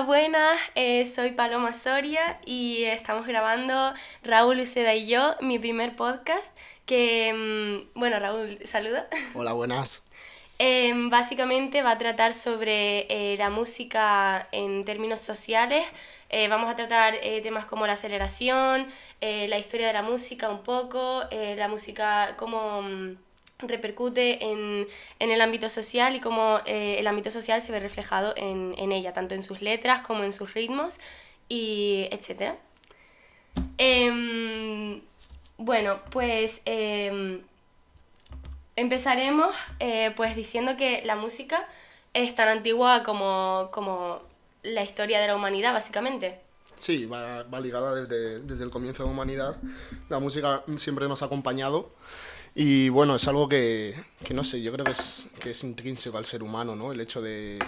Hola, buenas, eh, soy Paloma Soria y estamos grabando Raúl Uceda y yo, mi primer podcast, que, mm, bueno, Raúl, saluda. Hola, buenas. Em, básicamente va a tratar sobre eh, la música en términos sociales. Eh, vamos a tratar temas como la aceleración, la historia de la música un poco, la música como mm, repercute en, el ámbito social y cómo eh, el ámbito social se ve reflejado en, ella, tanto en sus letras como en sus ritmos, y etc. Em, bueno, pues em, empezaremos eh, pues diciendo que la música es tan antigua como, como la historia de la humanidad, básicamente. Sí, va, va ligada desde, desde el comienzo de la humanidad. La música siempre nos ha acompañado. Y bueno, es algo que, que no sé, yo creo que es, que es intrínseco al ser humano, ¿no? El hecho de,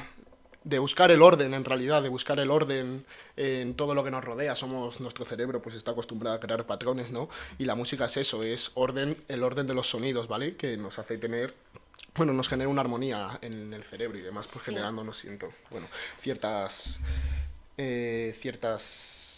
de buscar el orden en realidad, de buscar el orden en todo lo que nos rodea. Somos, nuestro cerebro pues está acostumbrado a crear patrones, ¿no? Y la música es eso, es orden, el orden de los sonidos, ¿vale? Que nos hace tener, bueno, nos genera una armonía en el cerebro y demás, pues generando, no siento, bueno, ciertas, eh, ciertas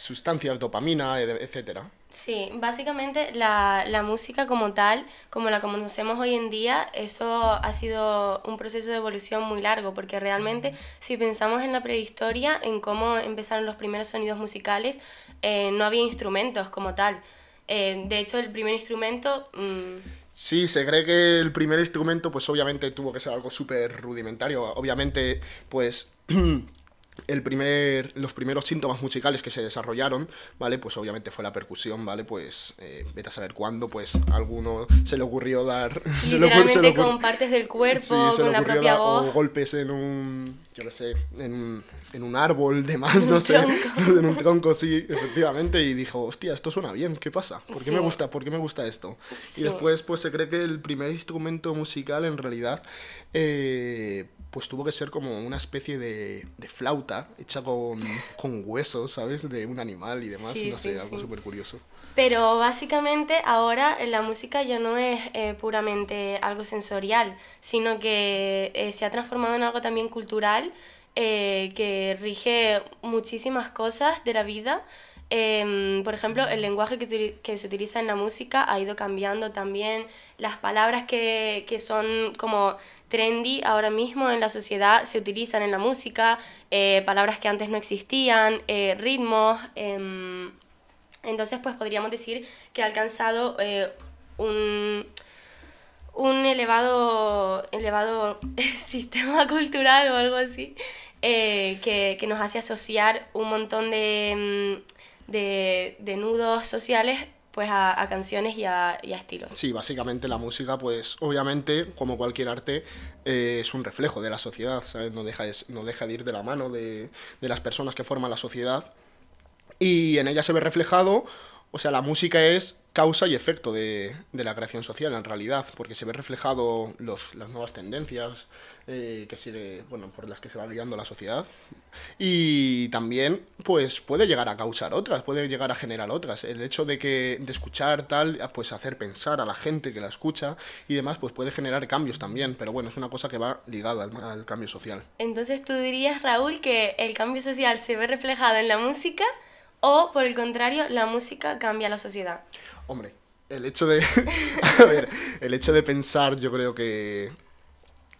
sustancias, dopamina, etcétera. Sí, básicamente la, la, música como tal, como la conocemos hoy en día, eso ha sido un proceso de evolución muy largo, porque realmente si pensamos en la prehistoria, en cómo empezaron los primeros sonidos musicales, eh, no había instrumentos como tal. Eh, de hecho, el primer instrumento... Mm, sí, se cree que el primer instrumento, pues obviamente tuvo que ser algo súper rudimentario. Obviamente, pues el primer, los primeros síntomas musicales que se desarrollaron, ¿vale? Pues obviamente fue la percusión, ¿vale? Pues eh, vete a saber cuándo, pues a alguno se le ocurrió dar... Literalmente con partes del cuerpo, con la propia voz. O golpes en un, yo qué sé, en, en un árbol de más, no sé, en un tronco, sí, efectivamente, y dijo, hostia, esto suena bien, ¿qué pasa? ¿Por qué me gusta, por qué me gusta esto? Y después, pues se cree que el primer instrumento musical, en realidad, eh, pues tuvo que ser como una especie de, de flauta hecha con, con, huesos, ¿sabes? De un animal y demás, no sé, algo súper curioso. Pero básicamente ahora la música ya no es eh, puramente algo sensorial, sino que eh, se ha transformado en algo también cultural eh, que rige muchísimas cosas de la vida. Em, por ejemplo, el lenguaje que, que, se utiliza en la música ha ido cambiando también. Las palabras que, que son como trendy ahora mismo en la sociedad se utilizan en la música, eh, palabras que antes no existían, eh, ritmos. Em, entonces, pues podríamos decir que ha alcanzado eh, un, un elevado, elevado sistema cultural o algo así que, que, nos hace asociar un montón de, em, de, de nudos sociales pues a, canciones y a, y a, estilos. Sí, básicamente la música, pues obviamente, como cualquier arte, eh, es un reflejo de la sociedad, ¿sabes? No deja, de, no deja de ir de la mano de, de las personas que forman la sociedad. Y en ella se ve reflejado o sea, la música es causa y efecto de, la creación social en realidad, porque se ve reflejado los, las nuevas tendencias eh, que sigue, bueno, por las que se va guiando la sociedad. Y también, pues, puede llegar a causar otras, puede llegar a generar otras. El hecho de que, de escuchar tal, pues hacer pensar a la gente que la escucha y demás, pues puede generar cambios también. Pero bueno, es una cosa que va ligada al, al cambio social. Entonces tú dirías, Raúl, que el cambio social se ve reflejado en la música o, por el contrario, la música cambia la sociedad. Hombre, el hecho de. a ver, el hecho de pensar, yo creo que.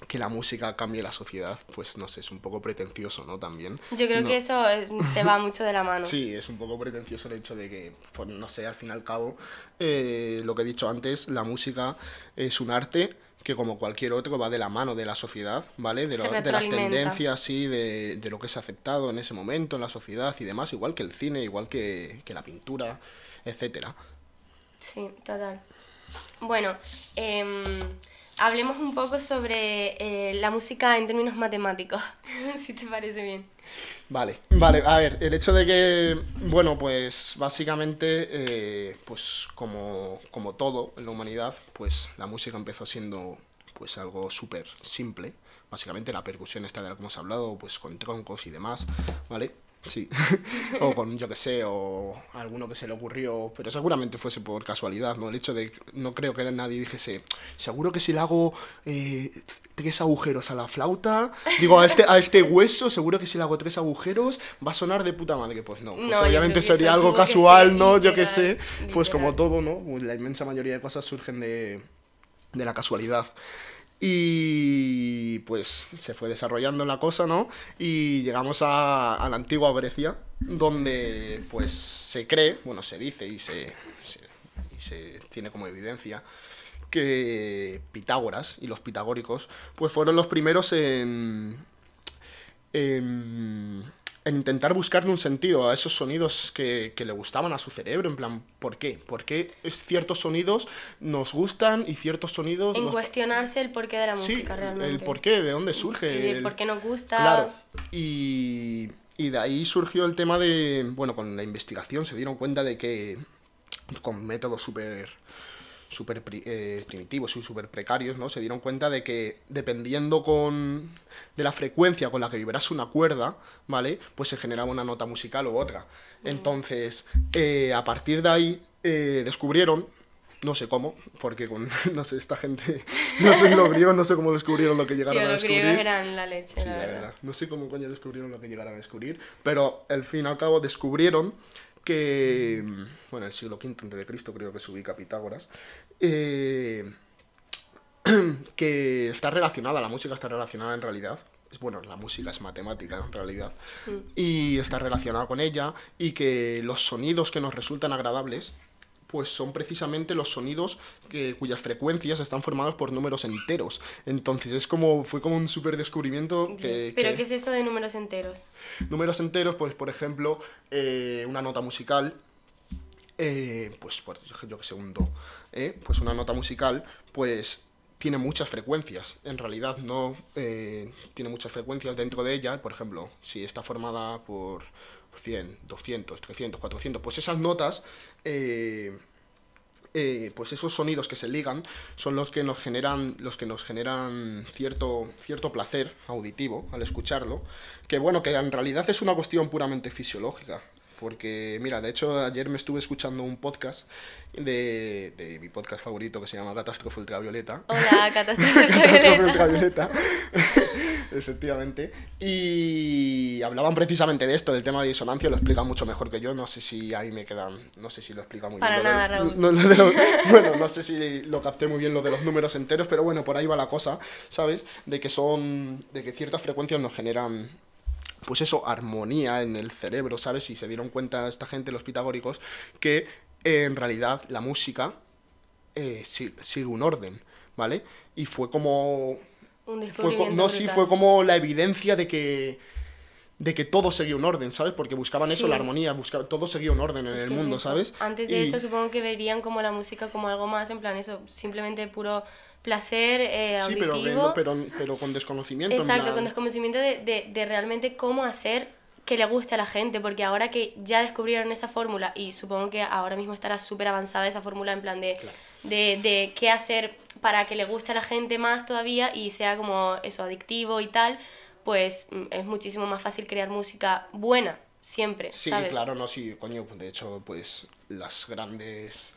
Que la música cambie la sociedad, pues no sé, es un poco pretencioso, ¿no? También. Yo creo que eso eh, se va mucho de la mano. sí, es un poco pretencioso el hecho de que, pues no sé, al fin y al cabo, eh, lo que he dicho antes, la música es un arte que como cualquier otro va de la mano de la sociedad, ¿vale? De, de las tendencias, sí, de, de, lo que se ha aceptado en ese momento en la sociedad y demás, igual que el cine, igual que, que la pintura, etcétera. Sí, total. Bueno, eh, hablemos un poco sobre eh, la música en términos matemáticos, si te parece bien. Vale, vale, a ver, el hecho de que, bueno, pues básicamente, eh, pues como, como todo en la humanidad, pues la música empezó siendo pues algo súper simple, básicamente la percusión esta de la que hemos hablado, pues con troncos y demás, ¿vale? Sí, o con, yo que sé, o alguno que se le ocurrió, pero seguramente fuese por casualidad, ¿no? El hecho de, no creo que nadie dijese, seguro que si le hago eh, tres agujeros a la flauta, digo, a este, a este hueso, seguro que si le hago tres agujeros va a sonar de puta madre. Pues no, pues obviamente sería algo casual, ¿no? yo que sé, pues como todo, ¿no? Pues la inmensa mayoría de cosas surgen de, de la casualidad. Y pues se fue desarrollando la cosa, ¿no? Y llegamos a, la antigua Grecia, donde pues se cree, bueno, se dice y se, y se tiene como evidencia que Pitágoras y los pitagóricos pues fueron los primeros en en intentar buscarle un sentido a esos sonidos que, le gustaban a su cerebro, en plan, ¿por qué? ¿Por qué ciertos sonidos nos gustan y ciertos sonidos... En cuestionarse el porqué de la música realmente. El porqué, de dónde surge. el por qué nos gusta. Claro. Y, y de ahí surgió el tema de, bueno, con la investigación se dieron cuenta de que con métodos súper súper eh, primitivos y súper precarios, ¿no? Se dieron cuenta de que dependiendo con de la frecuencia con la que vibrase una cuerda, ¿vale? Pues se generaba una nota musical u otra. Entonces, eh, a partir de ahí eh, descubrieron, no sé cómo, porque con, no sé, esta gente, no sé los griegos, no sé cómo descubrieron lo que llegaron a descubrir. Los griegos eran la leche, la, verdad. No sé cómo coño descubrieron lo que llegaron a descubrir, pero al fin y al cabo descubrieron que, bueno, el siglo V de Cristo creo que se ubica Pitágoras, eh, que está relacionada, la música está relacionada en realidad. Bueno, la música es matemática en realidad. Mm. Y está relacionada con ella y que los sonidos que nos resultan agradables pues son precisamente los sonidos que, cuyas frecuencias están formadas por números enteros. Entonces es como, fue como un súper descubrimiento que... ¿Pero qué es eso de números enteros? Números enteros, pues por ejemplo, eh, una nota musical, eh, pues yo que sé, un do, eh, pues una nota musical, pues tiene muchas frecuencias. En realidad no tiene muchas frecuencias dentro de ella. Por ejemplo, si está formada por 100, 200, 300, 400, pues esas notas, eh, eh, pues esos sonidos que se ligan son los que nos generan, los que nos generan cierto, cierto placer auditivo al escucharlo, que bueno, que en realidad es una cuestión puramente fisiológica. Porque, mira, de hecho, ayer me estuve escuchando un podcast de, de mi podcast favorito que se llama Catástrofe Ultravioleta. Hola, Catástrofe Ultravioleta. Efectivamente. Y hablaban precisamente de esto, del tema de disonancia, lo explica mucho mejor que yo. No sé si ahí me quedan. No sé si lo explica muy bien. Para nada, Raúl. bueno, no sé si lo capté muy bien lo de los números enteros, pero bueno, por ahí va la cosa, ¿sabes? De que son. de que ciertas frecuencias nos generan pues eso, armonía en el cerebro, ¿sabes? Y se dieron cuenta esta gente, los pitagóricos, que eh, en realidad la música eh, sigue un orden, ¿vale? Y fue como... Un fue, no, sí, fue como la evidencia de que de que todo seguía un orden, ¿sabes? Porque buscaban eso, la armonía, buscaban, todo seguía un orden en el mundo, ¿sabes? Antes de eso supongo que verían como la música como algo más, en plan eso, simplemente puro placer eh, sí, auditivo. pero, pero, pero, con desconocimiento. Exacto, con desconocimiento de, de, de realmente cómo hacer que le guste a la gente, porque ahora que ya descubrieron esa fórmula, y supongo que ahora mismo estará súper avanzada esa fórmula en plan de, de, de qué hacer para que le guste a la gente más todavía y sea como eso, adictivo y tal, pues mm, es muchísimo más fácil crear música buena, siempre. Sí, claro, no, sí, coño, de hecho, pues las grandes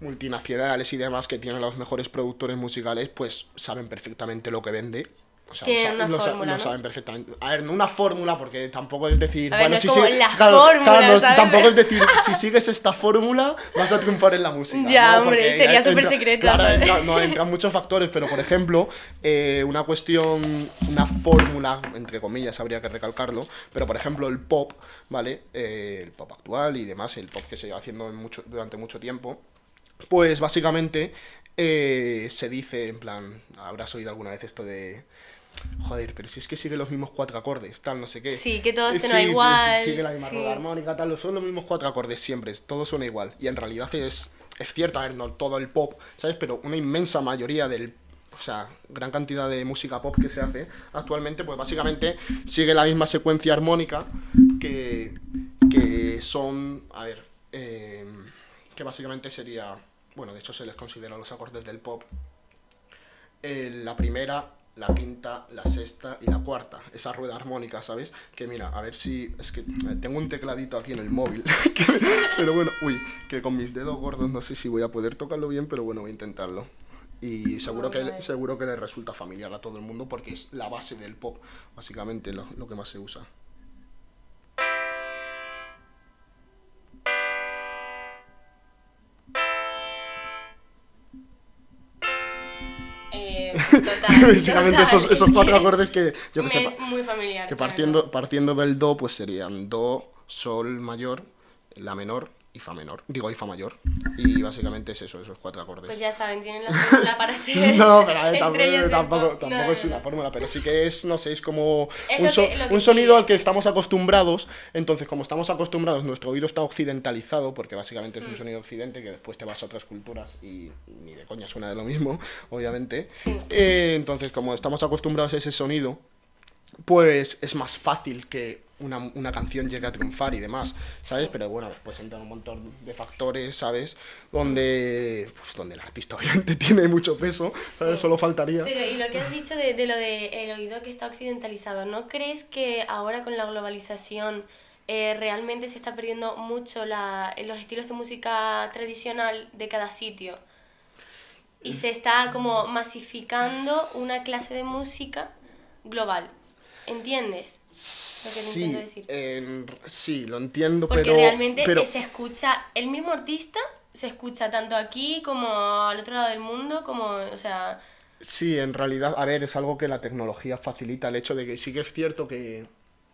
multinacionales y demás que tienen los mejores productores musicales, pues saben perfectamente lo que vende o sea, lo, fórmula, saben perfectamente. A ver, no una fórmula, porque tampoco es decir. bueno, si tampoco es decir, si sigues esta fórmula, vas a triunfar en la música. Ya, hombre, sería súper secreto. Claro, no, entran muchos factores, pero por ejemplo, eh, una cuestión, una fórmula, entre comillas, habría que recalcarlo, pero por ejemplo, el pop, ¿vale? Eh, el pop actual y demás, el pop que se lleva haciendo mucho, durante mucho tiempo, pues básicamente eh, se dice, en plan, habrás oído alguna vez esto de joder, pero si es que sigue los mismos cuatro acordes, tal, no sé qué. Sí, que todo suena igual. Sigue la misma rueda armónica, tal, son los mismos cuatro acordes siempre, todo suena igual. Y en realidad es, es cierto, a ver, no todo el pop, ¿sabes? Pero una inmensa mayoría del o sea, gran cantidad de música pop que se hace actualmente, pues básicamente sigue la misma secuencia armónica que, que son, a ver, eh, que básicamente sería, bueno, de hecho se les considera los acordes del pop. Eh, la primera la quinta, la sexta y la cuarta. Esa rueda armónica, ¿sabes? Que mira, a ver si. Es que eh, tengo un tecladito aquí en el móvil. pero bueno, uy, que con mis dedos gordos no sé si voy a poder tocarlo bien, pero bueno, voy a intentarlo. Y seguro que, seguro que le resulta familiar a todo el mundo porque es la base del pop, básicamente lo, lo que más se usa. Básicamente esos, esos cuatro acordes que yo que sé. Es muy familiar. Que partiendo, partiendo del do, pues serían do, sol mayor, la menor, y fa menor, digo y fa mayor. Y básicamente es eso, esos cuatro acordes. Pues ya saben, tienen la fórmula para ser. no, pero tampoco, tampoco, es una fórmula, pero sí que es, no sé, es como un, un sonido al que estamos acostumbrados. Entonces, como estamos acostumbrados, nuestro oído está occidentalizado, porque básicamente es un mm. sonido occidente que después te vas a otras culturas y ni de coña suena de lo mismo, obviamente. Eh, entonces, como estamos acostumbrados a ese sonido, pues es más fácil que una, una, canción llegue a triunfar y demás, ¿sabes? Pero bueno, después entran un montón de factores, ¿sabes? Donde, pues, donde el artista obviamente tiene mucho peso, ¿sabes? Solo faltaría. Pero y lo que has dicho de, de lo del el oído que está occidentalizado, ¿no crees que ahora con la globalización eh, realmente se está perdiendo mucho la, los estilos de música tradicional de cada sitio? Y se está como masificando una clase de música global. ¿Entiendes? sí, sí, lo entiendo, Porque pero... realmente se escucha, el mismo artista se escucha tanto aquí como al otro lado del mundo, como, o sea... Sí, en realidad, a ver, es algo que la tecnología facilita, el hecho de que sí que es cierto que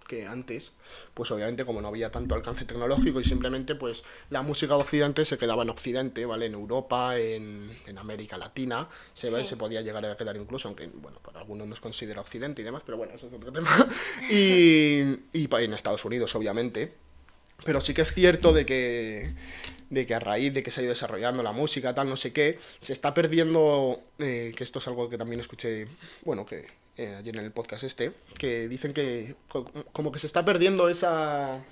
que antes, pues obviamente como no había tanto alcance tecnológico y simplemente pues la música de Occidente se quedaba en Occidente, ¿vale? En Europa, en, en América Latina, se, ve, se podía llegar a quedar incluso, aunque bueno, para algunos no es considera Occidente y demás, pero bueno, eso es otro tema. y, y en Estados Unidos, obviamente. Pero sí que es cierto de que, de que a raíz de que se ha ido desarrollando la música, tal, no sé qué, se está perdiendo, eh, que esto es algo que también escuché, bueno, que eh, ayer en el podcast este, que dicen que como que se está perdiendo esa,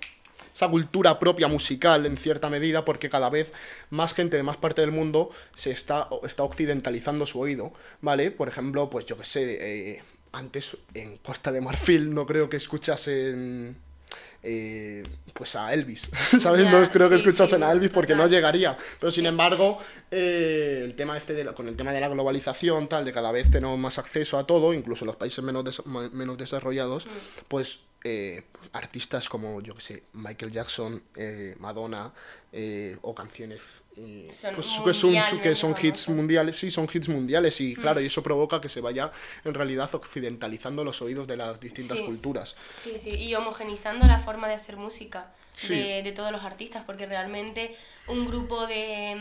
esa cultura propia musical en cierta medida porque cada vez más gente de más parte del mundo se está, está occidentalizando su oído, ¿vale? Por ejemplo, pues yo que sé, eh, antes en Costa de Marfil no creo que escuchasen eh, pues a Elvis, ¿sabes? no creo que escuchasen a Elvis porque no llegaría, pero sin embargo, eh, el tema este de con el tema de la globalización, tal, de cada vez tenemos más acceso a todo, incluso en los países menos, menos desarrollados, mm. pues, eh, pues, artistas como, yo que sé, Michael Jackson, Madonna, o canciones pues, que son, que son hits mundiales, sí, son hits mundiales y claro, mm. y eso provoca que se vaya en realidad occidentalizando los oídos de las distintas culturas. Sí, sí, y homogenizando la forma de hacer música de, de, todos los artistas, porque realmente un grupo de,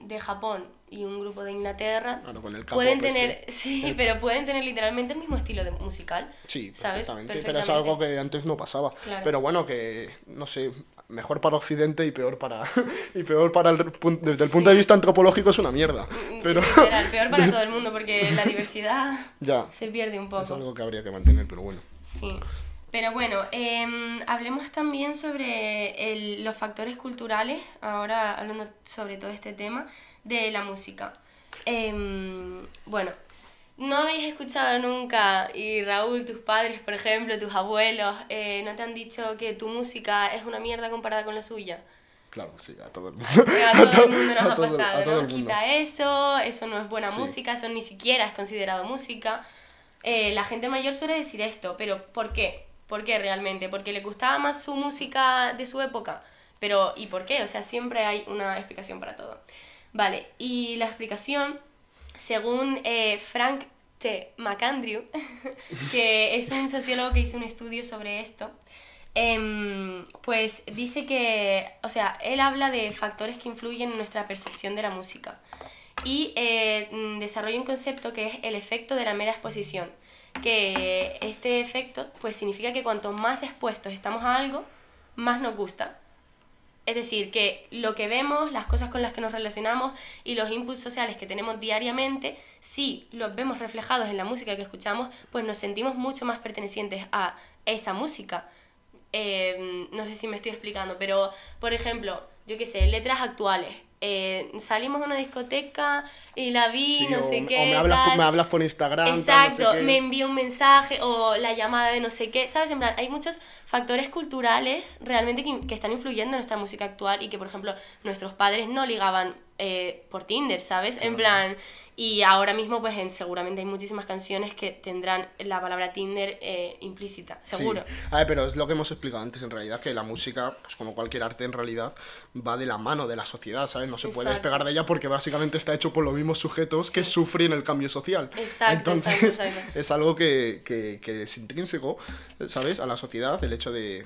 mm, de Japón y un grupo de Inglaterra pueden tener, sí, pero pueden tener literalmente el mismo estilo de musical. Sí, perfectamente, pero es algo que antes no pasaba. Pero bueno, que no sé, mejor para Occidente y peor para y peor para el desde el punto de vista antropológico es una mierda mm, pero Literal, peor para todo el mundo porque la diversidad ya, se pierde un poco. es algo que habría que mantener pero bueno. Sí pero bueno eh, hablemos también sobre el, los factores culturales ahora hablando sobre todo este tema de la música eh, bueno ¿No habéis escuchado nunca, y Raúl, tus padres, por ejemplo, tus abuelos, eh, no te han dicho que tu música es una mierda comparada con la suya? Claro, sí, a todo el mundo. A todo el mundo nos ha pasado, ¿no? Quita eso, eso no es buena música, eso ni siquiera es considerado música. Eh, la gente mayor suele decir esto, pero ¿por qué? ¿Por qué realmente? ¿Porque le gustaba más su música de su época? Pero, ¿y por qué? O sea, siempre hay una explicación para todo. Vale, y la explicación según eh, Frank T. McAndrew, que es un sociólogo que hizo un estudio sobre esto, em, pues dice que, o sea, él habla de factores que influyen en nuestra percepción de la música y eh, desarrolla un concepto que es el efecto de la mera exposición, que este efecto pues significa que cuanto más expuestos estamos a algo, más nos gusta es decir, que lo que vemos, las cosas con las que nos relacionamos y los inputs sociales que tenemos diariamente, si los vemos reflejados en la música que escuchamos, pues nos sentimos mucho más pertenecientes a esa música. Eh, no sé si me estoy explicando, pero por ejemplo, yo qué sé, letras actuales. Eh, salimos a una discoteca y la vi, no o, sé qué. o me, hablas, tal. me hablas por Instagram. tal, no sé Exacto, me envió un mensaje o la llamada de no sé qué, ¿sabes? En plan, hay muchos factores culturales realmente que, que están influyendo en nuestra música actual y que, por ejemplo, nuestros padres no ligaban eh, por Tinder, ¿sabes? En plan, y ahora mismo, pues en, seguramente hay muchísimas canciones que tendrán la palabra Tinder eh, implícita, seguro. Sí. A ver, pero es lo que hemos explicado antes, en realidad, que la música, pues como cualquier arte en realidad, va de la mano de la sociedad, ¿sabes? No se puede despegar de ella porque básicamente está hecho por los mismos sujetos que sufren el cambio social. Exacto, Entonces, exacto, exacto. es algo que, que, que es intrínseco, ¿sabes? A la sociedad, el hecho de,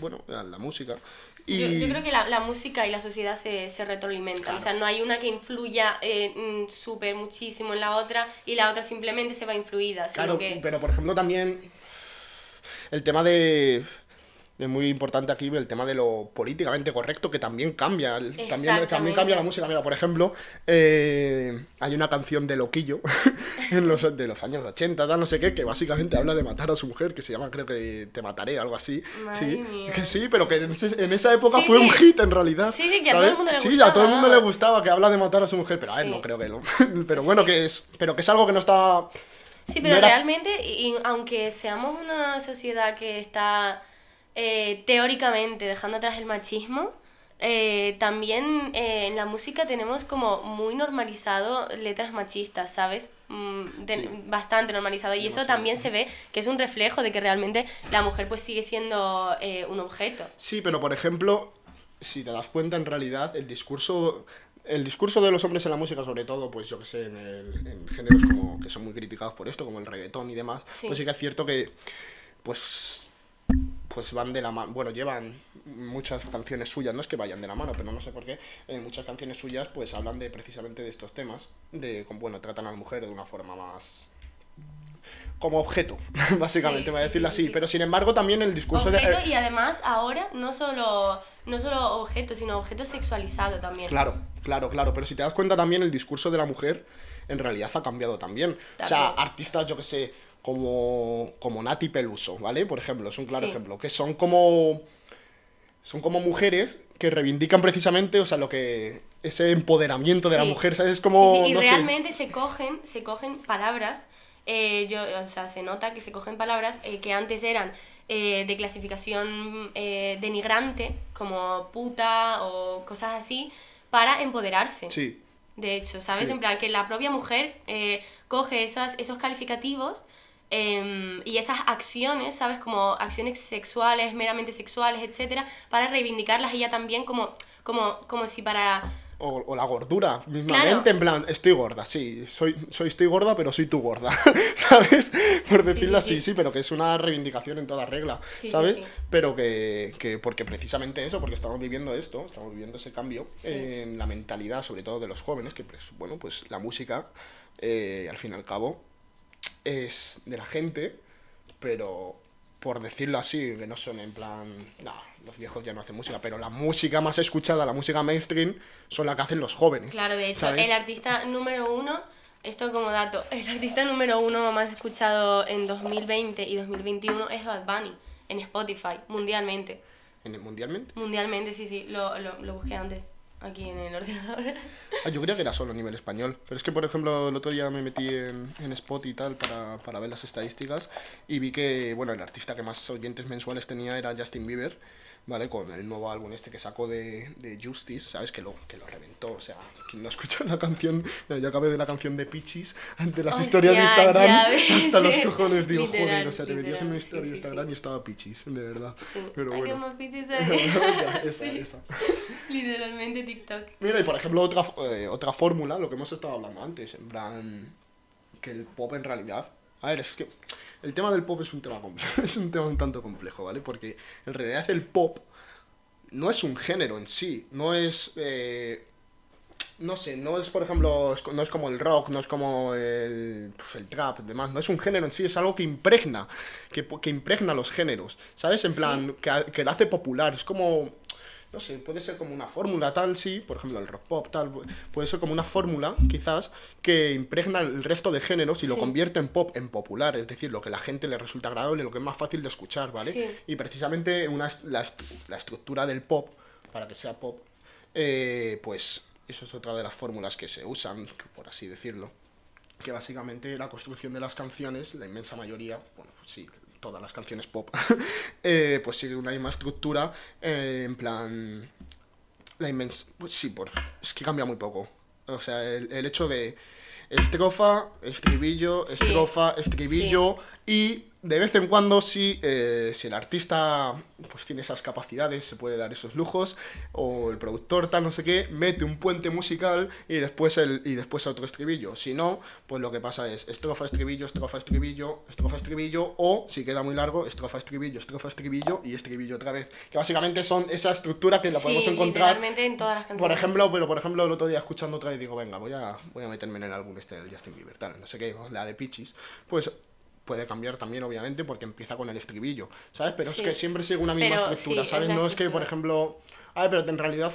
bueno, a la música. Y... Yo, yo creo que la, la música y la sociedad se, se retroalimentan. O sea, no hay una que influya eh, mm, súper muchísimo en la otra y la otra simplemente se va influida. Claro, que... pero por ejemplo también el tema de... Es muy importante aquí el tema de lo políticamente correcto que también cambia. También, también cambia la música. Mira, por ejemplo, eh, hay una canción de Loquillo en los, de los años 80, tal, no sé qué, que básicamente habla de matar a su mujer, que se llama, creo que Te mataré, algo así. Madre sí, mía. que sí, pero que en, esa época Sí, fue sí. un hit en realidad. Sí, sí, que a todo el mundo le Sí, a todo el gustaba. mundo le gustaba que habla de matar a su mujer, pero a él no creo que no. pero bueno, que es, pero que es algo que no está... Sí, pero no era- realmente, y, aunque seamos una sociedad que está eh, teóricamente dejando atrás el machismo, eh, también eh, en la música tenemos como muy normalizado letras machistas, ¿sabes? Mm, de- Sí. Bastante normalizado. Y eso Demasiado. también se ve que es un reflejo de que realmente la mujer pues sigue siendo eh, un objeto. Sí, pero por ejemplo, si te das cuenta, en realidad, el discurso. El discurso de los hombres en la música, sobre todo, pues yo que sé, en, el- en géneros como que son muy criticados por esto, como el reggaetón y demás, Sí. pues sí que es cierto que, pues, pues van de la mano, bueno, llevan muchas canciones suyas, no es que vayan de la mano, pero no sé por qué, eh, muchas canciones suyas pues hablan de precisamente de estos temas, de, como, bueno, tratan a la mujer de una forma más como objeto, básicamente, Sí, voy a decirlo sí, así, sí. pero sin embargo también el discurso de... Objeto eh, y además ahora no solo, no solo objeto, sino objeto sexualizado también. Claro, claro, claro. Pero si te das cuenta también el discurso de la mujer en realidad ha cambiado también. O sea, artistas, yo que sé, como, como Nati Peluso, ¿vale? Por ejemplo, es un claro Sí. ejemplo. Que son como. Son como mujeres que reivindican precisamente, o sea, lo que. ese empoderamiento de la mujer, ¿sabes? Es como. Sí, sí, y no sé. realmente se cogen, se cogen palabras, eh, yo, o sea, se nota que se cogen palabras eh, que antes eran eh, de clasificación denigrante, como puta o cosas así, para empoderarse. Sí. De hecho, ¿sabes? En plan, que la propia mujer coge esas, esos calificativos em, y esas acciones, ¿sabes? Como acciones sexuales, meramente sexuales, etcétera, para reivindicarlas ella también como, como, como si para... O, o la gordura, mismamente, Claro. en plan, estoy gorda, sí, soy, soy estoy gorda, pero soy tu gorda, ¿sabes? Por decirlo sí, así, sí. sí, pero que es una reivindicación en toda regla, ¿sabes? Pero que, que, porque precisamente eso, porque estamos viviendo esto, estamos viviendo ese cambio en la mentalidad, sobre todo de los jóvenes, que pues, bueno, pues la música, eh, al fin y al cabo, es de la gente, pero por decirlo así, que no son en plan, no, los viejos ya no hacen música, pero la música más escuchada, la música mainstream, son la que hacen los jóvenes. Claro, de hecho, ¿sabes? el artista número uno, esto como dato, el artista número uno más escuchado en 2020 y 2021 es Bad Bunny, en Spotify, mundialmente. ¿En el- mundialmente? Mundialmente, sí, sí, lo, lo, lo busqué antes, aquí en el ordenador. Ah, yo creía que era solo a nivel español. Pero es que, por ejemplo, el otro día me metí en, en Spot y tal para, para ver las estadísticas y vi que, bueno, el artista que más oyentes mensuales tenía era Justin Bieber, ¿vale? Con el nuevo álbum este que sacó de, de Justice, ¿sabes? Que lo, que lo reventó. O sea, quien no escuchó la canción, yo acabé de la canción de Peaches ante las historias de Instagram hasta los sí. cojones. Digo, Literal, joder, o sea, te metías en una literal, historia sí, de sí, Instagram sí. y estaba Peaches, de verdad. Sí. Pero bueno. esa, Sí. esa. Literalmente TikTok. Mira, y por ejemplo, otra, eh, otra fórmula, lo que hemos estado hablando antes, en plan, que el pop en realidad... A ver, es que el tema del pop es un tema complejo, es un tema un tanto complejo, ¿vale? Porque en realidad el pop no es un género en sí, no es... eh, no sé, no es, por ejemplo, no es como el rock, no es como el, pues, el trap, demás, no es un género en sí, es algo que impregna, que, que impregna los géneros, ¿sabes? En plan, que, que lo hace popular, es como, no sé, puede ser como una fórmula tal, sí, por ejemplo, el rock pop tal, pu- puede ser como una fórmula, quizás, que impregna el resto de géneros y lo Sí. convierte en pop, en popular, es decir, lo que a la gente le resulta agradable, lo que es más fácil de escuchar, ¿vale? Sí. Y precisamente una, la, la estructura del pop, para que sea pop, eh, pues eso es otra de las fórmulas que se usan, por así decirlo, que básicamente la construcción de las canciones, la inmensa mayoría, bueno, pues sí, todas las canciones pop, eh, pues sigue una misma estructura, eh, en plan, la inmensa, pues sí, por, es que cambia muy poco. O sea, el, el hecho de estrofa, estribillo, estrofa, estribillo y de vez en cuando si, eh, si el artista pues tiene esas capacidades, se puede dar esos lujos, o el productor tal no sé qué, mete un puente musical y después el y después otro estribillo. Si no, pues lo que pasa es estrofa, estribillo, estrofa, estribillo, estrofa, estribillo, o si queda muy largo, estrofa, estribillo, estrofa, estribillo y estribillo otra vez. Que básicamente son esa estructura que la podemos encontrar. en todas las canciones. Por ejemplo, pero por ejemplo el otro día escuchando otra vez digo, venga, voy a, voy a meterme en el álbum este del Justin Bieber, tal, no sé qué, la de Peaches. Pues puede cambiar también, obviamente, porque empieza con el estribillo, ¿sabes? Pero es que siempre sigue una misma estructura, ¿sabes? No es que, por ejemplo, a ver, pero en realidad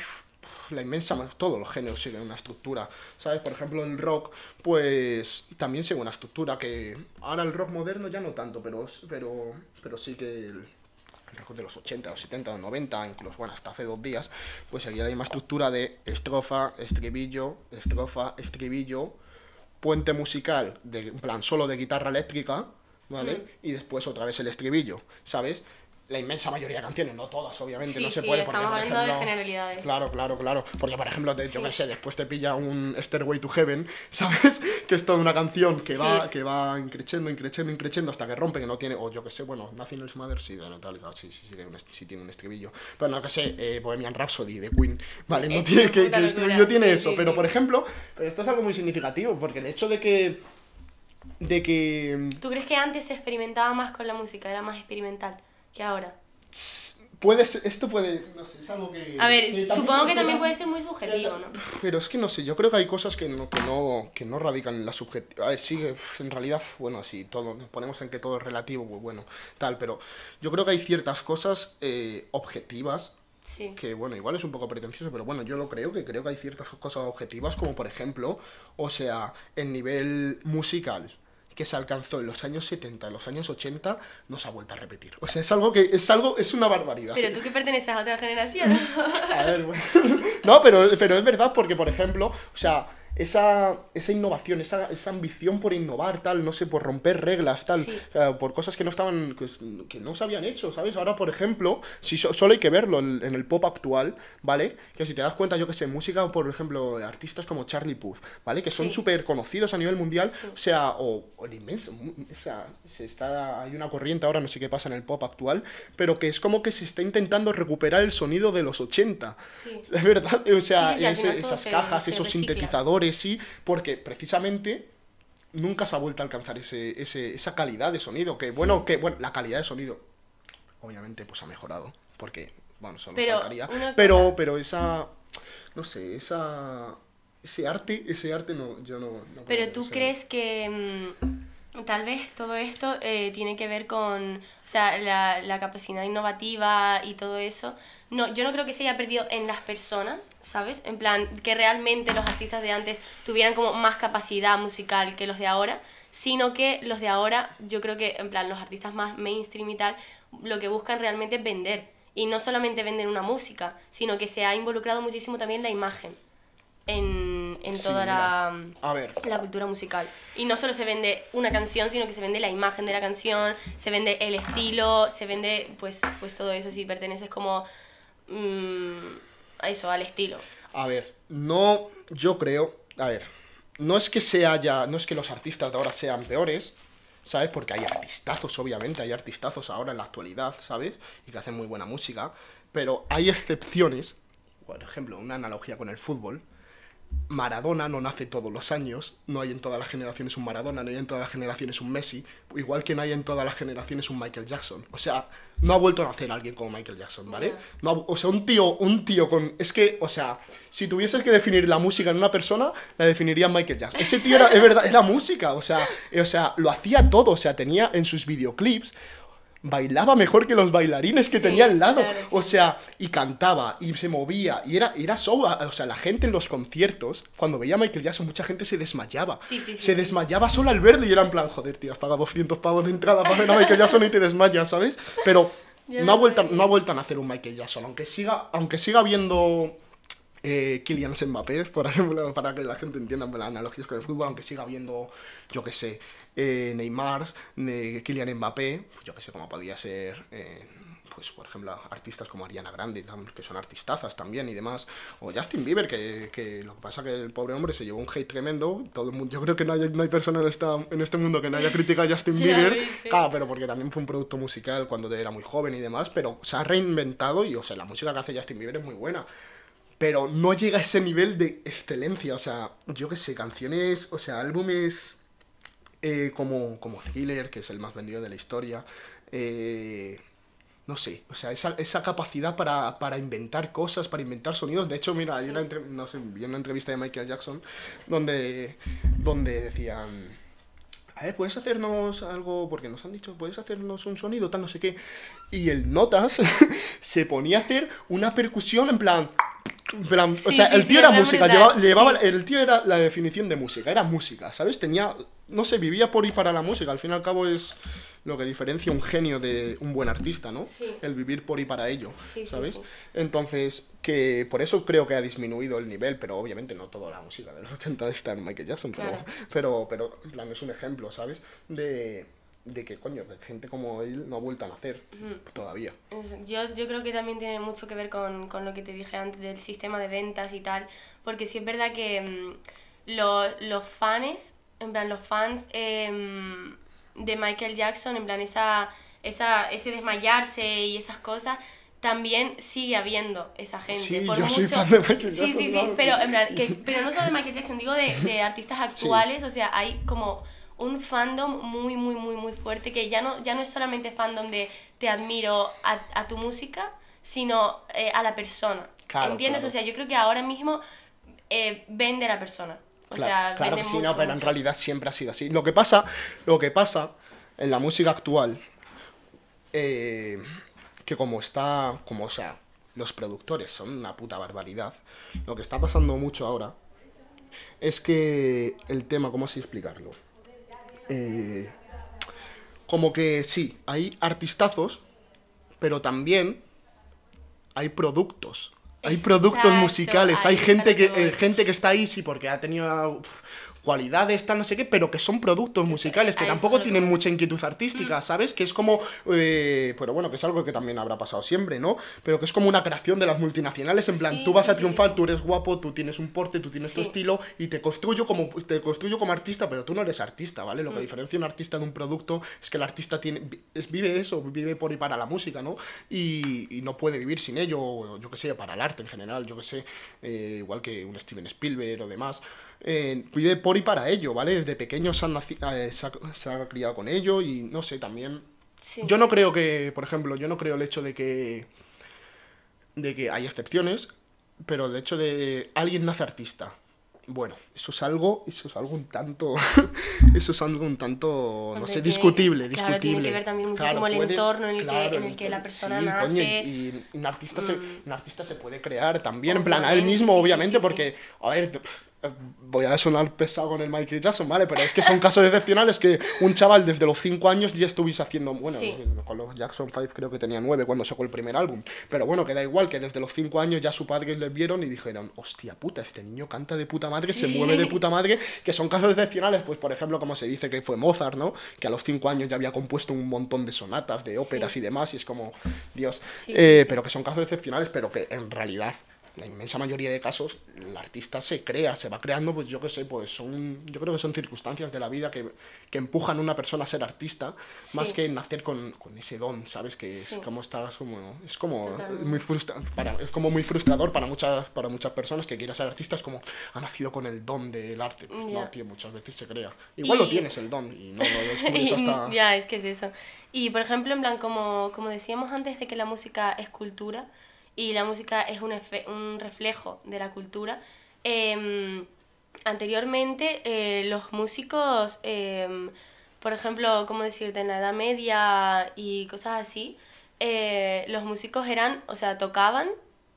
la inmensa, todos los géneros siguen una estructura, ¿sabes? Por ejemplo, el rock, pues también sigue una estructura que ahora el rock moderno ya no tanto, pero, pero, pero sí que el, rock de los 80, los 70, los 90, incluso, bueno, hasta hace dos días, pues seguía la misma estructura de estrofa, estribillo, estrofa, estribillo, puente musical, de, en plan solo de guitarra eléctrica, ¿vale? Y después otra vez el estribillo, ¿sabes? La inmensa mayoría de canciones, no todas, obviamente, no se puede. Porque, estamos hablando de generalidades. Claro, claro, claro. Porque, por ejemplo, yo qué sé, después te pilla un Stairway to Heaven, ¿sabes? que es toda una canción que va, que va increciendo, increciendo, increciendo hasta que rompe, que no tiene, o yo qué sé, bueno, Nothing Else Matters, sí, de Metallica, sí, sí, sí, tiene un estribillo. Pero no que sé, eh, Bohemian Rhapsody de Queen, ¿vale? No tiene que, el estribillo tiene eso. pero, por ejemplo, pero esto es algo muy significativo, porque el hecho de que de que... ¿Tú crees que antes se experimentaba más con la música, era más experimental que ahora? Puede esto puede, no sé, es algo que... A ver, supongo que también puede ser muy subjetivo, ¿no? Pero es que no sé, yo creo que hay cosas que no, que no, que no radican en la subjetividad. A ver, sí, en realidad, bueno, si todo, nos ponemos en que todo es relativo, pues bueno, tal, pero yo creo que hay ciertas cosas eh, objetivas Sí. Que bueno, igual es un poco pretencioso, pero bueno, yo lo creo, que creo que hay ciertas cosas objetivas, como por ejemplo, o sea, el nivel musical que se alcanzó en los años 70, en los años 80, no se ha vuelto a repetir. O sea, es algo que es algo, es una barbaridad. Pero tú que perteneces a otra generación. a ver, bueno. no, pero, pero es verdad porque, por ejemplo, o sea, esa, esa innovación, esa, esa, ambición por innovar, tal, no sé, por romper reglas, tal, por cosas que no estaban, que, no se habían hecho, ¿sabes? Ahora, por ejemplo, si solo hay que verlo en, el pop actual, ¿vale? Que si te das cuenta, yo que sé, música, por ejemplo, de artistas como Charlie Puth, ¿vale? Que son súper conocidos a nivel mundial, o sea, o, o inmenso, o sea, se está, hay una corriente ahora, no sé qué pasa en el pop actual, pero que es como que se está intentando recuperar el sonido de los 80, es verdad, o sea, esas cajas, esos sintetizadores, sí, porque precisamente nunca se ha vuelto a alcanzar ese, esa calidad de sonido. Que bueno, que bueno, la calidad de sonido, obviamente, pues ha mejorado. Porque, bueno, solo pero, faltaría. Pero, pero esa. No sé, esa. Ese arte, ese arte no, yo no. pero tú crees que. Mm, Tal vez todo esto eh, tiene que ver con o sea, la, la, capacidad innovativa y todo eso. No, yo no creo que se haya perdido en las personas, ¿sabes? En plan, que realmente los artistas de antes tuvieran como más capacidad musical que los de ahora, sino que los de ahora, yo creo que, en plan, los artistas más mainstream y tal, lo que buscan realmente es vender. Y no solamente vender una música, sino que se ha involucrado muchísimo también la imagen en, en toda la, la cultura musical. Y no solo se vende una canción, sino que se vende la imagen de la canción, se vende el estilo, se vende pues, pues todo eso, si perteneces como mm, a eso, al estilo. A ver, no, yo creo, a ver, no es que se haya, no es que los artistas de ahora sean peores, ¿sabes? Porque hay artistazos, obviamente, hay artistazos ahora en la actualidad, ¿sabes? Y que hacen muy buena música, pero hay excepciones, por ejemplo, una analogía con el fútbol, Maradona no nace todos los años, no hay en todas las generaciones un Maradona, no hay en todas las generaciones un Messi, igual que no hay en todas las generaciones un Michael Jackson. O sea, no ha vuelto a nacer alguien como Michael Jackson, ¿vale? No o sea, un tío, un tío con... Es que, o sea, si tuvieses que definir la música en una persona, la definiría Michael Jackson. Ese tío era, es verdad, era música, o sea, o sea, lo hacía todo, o sea, tenía en sus videoclips bailaba mejor que los bailarines que tenía al lado. O sea, y cantaba, y se movía, y era, era show. O sea, la gente en los conciertos, cuando veía a Michael Jackson, mucha gente se desmayaba. se desmayaba solo al verle y era en plan, joder, tío, has pagado 200 pavos de entrada para ver a Michael Jackson y te desmayas, ¿sabes? Pero no ha, vuelto, no ha vuelto a nacer un Michael Jackson, aunque siga, aunque siga habiendo eh, Kylian Mbappé, por ejemplo, para que la gente entienda las analogías con el fútbol, aunque siga habiendo, yo que sé, eh, Neymar, Kylian Mbappé, pues yo que sé, como podía ser... Eh, pues por ejemplo, artistas como Ariana Grande, que son artistazas también y demás, o Justin Bieber, que, que lo que pasa que el pobre hombre se llevó un hate tremendo, todo el mundo, yo creo que no hay, no hay persona en, esta, en este mundo que no haya criticado a Justin Bieber, claro, pero porque también fue un producto musical cuando era muy joven y demás, pero se ha reinventado y, o sea, la música que hace Justin Bieber es muy buena pero no llega a ese nivel de excelencia. O sea, yo qué sé, canciones, o sea, álbumes eh, como, como Thriller, que es el más vendido de la historia, eh, no sé, o sea, esa, esa capacidad para, para, inventar cosas, para inventar sonidos. De hecho, mira, hay una, no sé, vi una entrevista de Michael Jackson donde, donde decían, a ver, ¿puedes hacernos algo? Porque nos han dicho, ¿puedes hacernos un sonido, tal, no sé qué? Y el Notas se ponía a hacer una percusión en plan o sea, el tío era música, llevaba, el tío era la definición de música, era música, ¿sabes? Tenía, no sé, vivía por y para la música, al fin y al cabo es lo que diferencia un genio de un buen artista, ¿no? El vivir por y para ello, ¿sabes? Entonces, que por eso creo que ha disminuido el nivel, pero obviamente no toda la música de los 80 está en Michael Jackson, pero, pero, pero, en plan, es un ejemplo, ¿sabes? De de que, coño, gente como él no ha vuelto a nacer todavía. Yo, yo creo que también tiene mucho que ver con, con, lo que te dije antes del sistema de ventas y tal, porque sí es verdad que mm, los fans, en plan, los fans em, de Michael Jackson, en plan, esa, esa, ese desmayarse y esas cosas, también sigue habiendo esa gente. Sí, yo soy fan de Michael Jackson. Sí, sí, sí, pero, en plan, que, pero no solo de Michael Jackson, digo de, de artistas actuales, o sea, hay como un fandom muy, muy, muy, muy fuerte, que ya no, ya no es solamente fandom de te admiro a, a tu música, sino eh, a la persona. ¿Entiendes? O sea, yo creo que ahora mismo eh, vende a la persona. O sea, claro que sí, no, pero en realidad siempre ha sido así. Lo que pasa, lo que pasa en la música actual, eh, que como está, como o sea, los productores son una puta barbaridad, lo que está pasando mucho ahora es que el tema, ¿cómo así explicarlo? Eh, como que sí, hay artistazos, pero también hay productos. Hay productos musicales, hay gente que, eh, gente que está ahí, sí, porque ha tenido cualidades, tal, no sé qué, pero que son productos musicales, que tampoco tienen mucha inquietud artística, mm. ¿sabes? Que es como, eh, pero bueno, que es algo que también habrá pasado siempre, ¿no? Pero que es como una creación de las multinacionales, en plan, tú vas a triunfar, tú eres guapo, tú tienes un porte, tú tienes tu estilo, y te construyo como, te construyo como artista, pero tú no eres artista, ¿vale? Lo que mm. diferencia un artista de un producto es que el artista tiene, es, vive eso, vive por y para la música, ¿no? Y, y no puede vivir sin ello, yo que sé, para el arte en general, yo que sé, eh, igual que un Steven Spielberg o demás, eh, vive por y para ello, ¿vale? Desde pequeño se, eh, se, ha, criado con ello y no sé, también... Yo no creo que, por ejemplo, yo no creo el hecho de que... de que hay excepciones, pero el hecho de alguien nace artista. Bueno, eso es algo, eso es algo un tanto, eso es algo un tanto, no sé, discutible, discutible. Claro, tiene que ver también muchísimo el entorno en el, que, en el que la persona nace. y, un artista, se, mm. un artista se puede crear también, en plan, a él mismo, obviamente, porque, a ver, voy a sonar pesado con el Michael Jackson, ¿vale? Pero es que son casos excepcionales que un chaval desde los 5 años ya estuviese haciendo, bueno, con los Jackson 5 creo que tenía 9 cuando sacó el primer álbum, pero bueno, que da igual, que desde los 5 años ya su padre le vieron y dijeron, hostia puta, este niño canta de puta madre, se mueve de puta madre, que son casos excepcionales, pues por ejemplo, como se dice que fue Mozart, ¿no? Que a los 5 años ya había compuesto un montón de sonatas, de óperas y demás, y es como, Dios, eh, pero que son casos excepcionales, pero que en realidad la inmensa mayoría de casos el artista se crea, se va creando, pues yo qué sé, pues son, yo creo que son circunstancias de la vida que, que empujan a una persona a ser artista, más que nacer con, con, ese don, ¿sabes? Que es como estás como, es como muy frustra, para, es como muy frustrador para muchas, para muchas personas que quieran ser artistas, como ha nacido con el don del arte. Pues no, tío, muchas veces se crea. Igual lo tienes el don y no lo descubres hasta... ya, es que es eso. Y por ejemplo, en plan, como, como decíamos antes de que la música es cultura, y la música es un, un reflejo de la cultura. Em, anteriormente eh, los músicos, em, por ejemplo, ¿cómo decirte? En la Edad Media y cosas así, eh, los músicos eran, o sea, tocaban,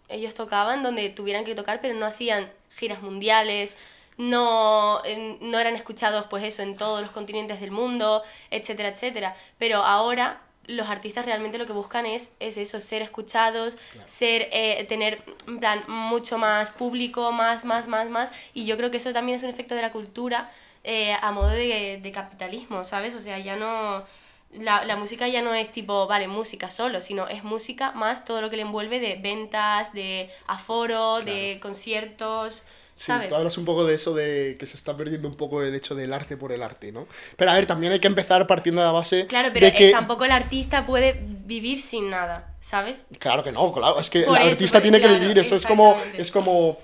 ellos tocaban donde tuvieran que tocar, pero no hacían giras mundiales, no, no eran escuchados, pues eso, en todos los continentes del mundo, etcétera, etcétera. Pero ahora los artistas realmente lo que buscan es, es eso, ser escuchados, ser, eh, tener, en plan, mucho más público, más, más, más, más. Y yo creo que eso también es un efecto de la cultura eh, a modo de, de capitalismo, ¿sabes? O sea, ya no la, la, música ya no es tipo, vale, música solo, sino es música más todo lo que le envuelve de ventas, de aforo, de conciertos. Sí, tú hablas un poco de eso de que se está perdiendo un poco el hecho del arte por el arte, ¿no? Pero a ver, también hay que empezar partiendo de la base. Claro, pero de que... tampoco el artista puede vivir sin nada, ¿sabes? Claro que no, claro, es que por el eso, artista tiene claro, que vivir, eso es como, es como,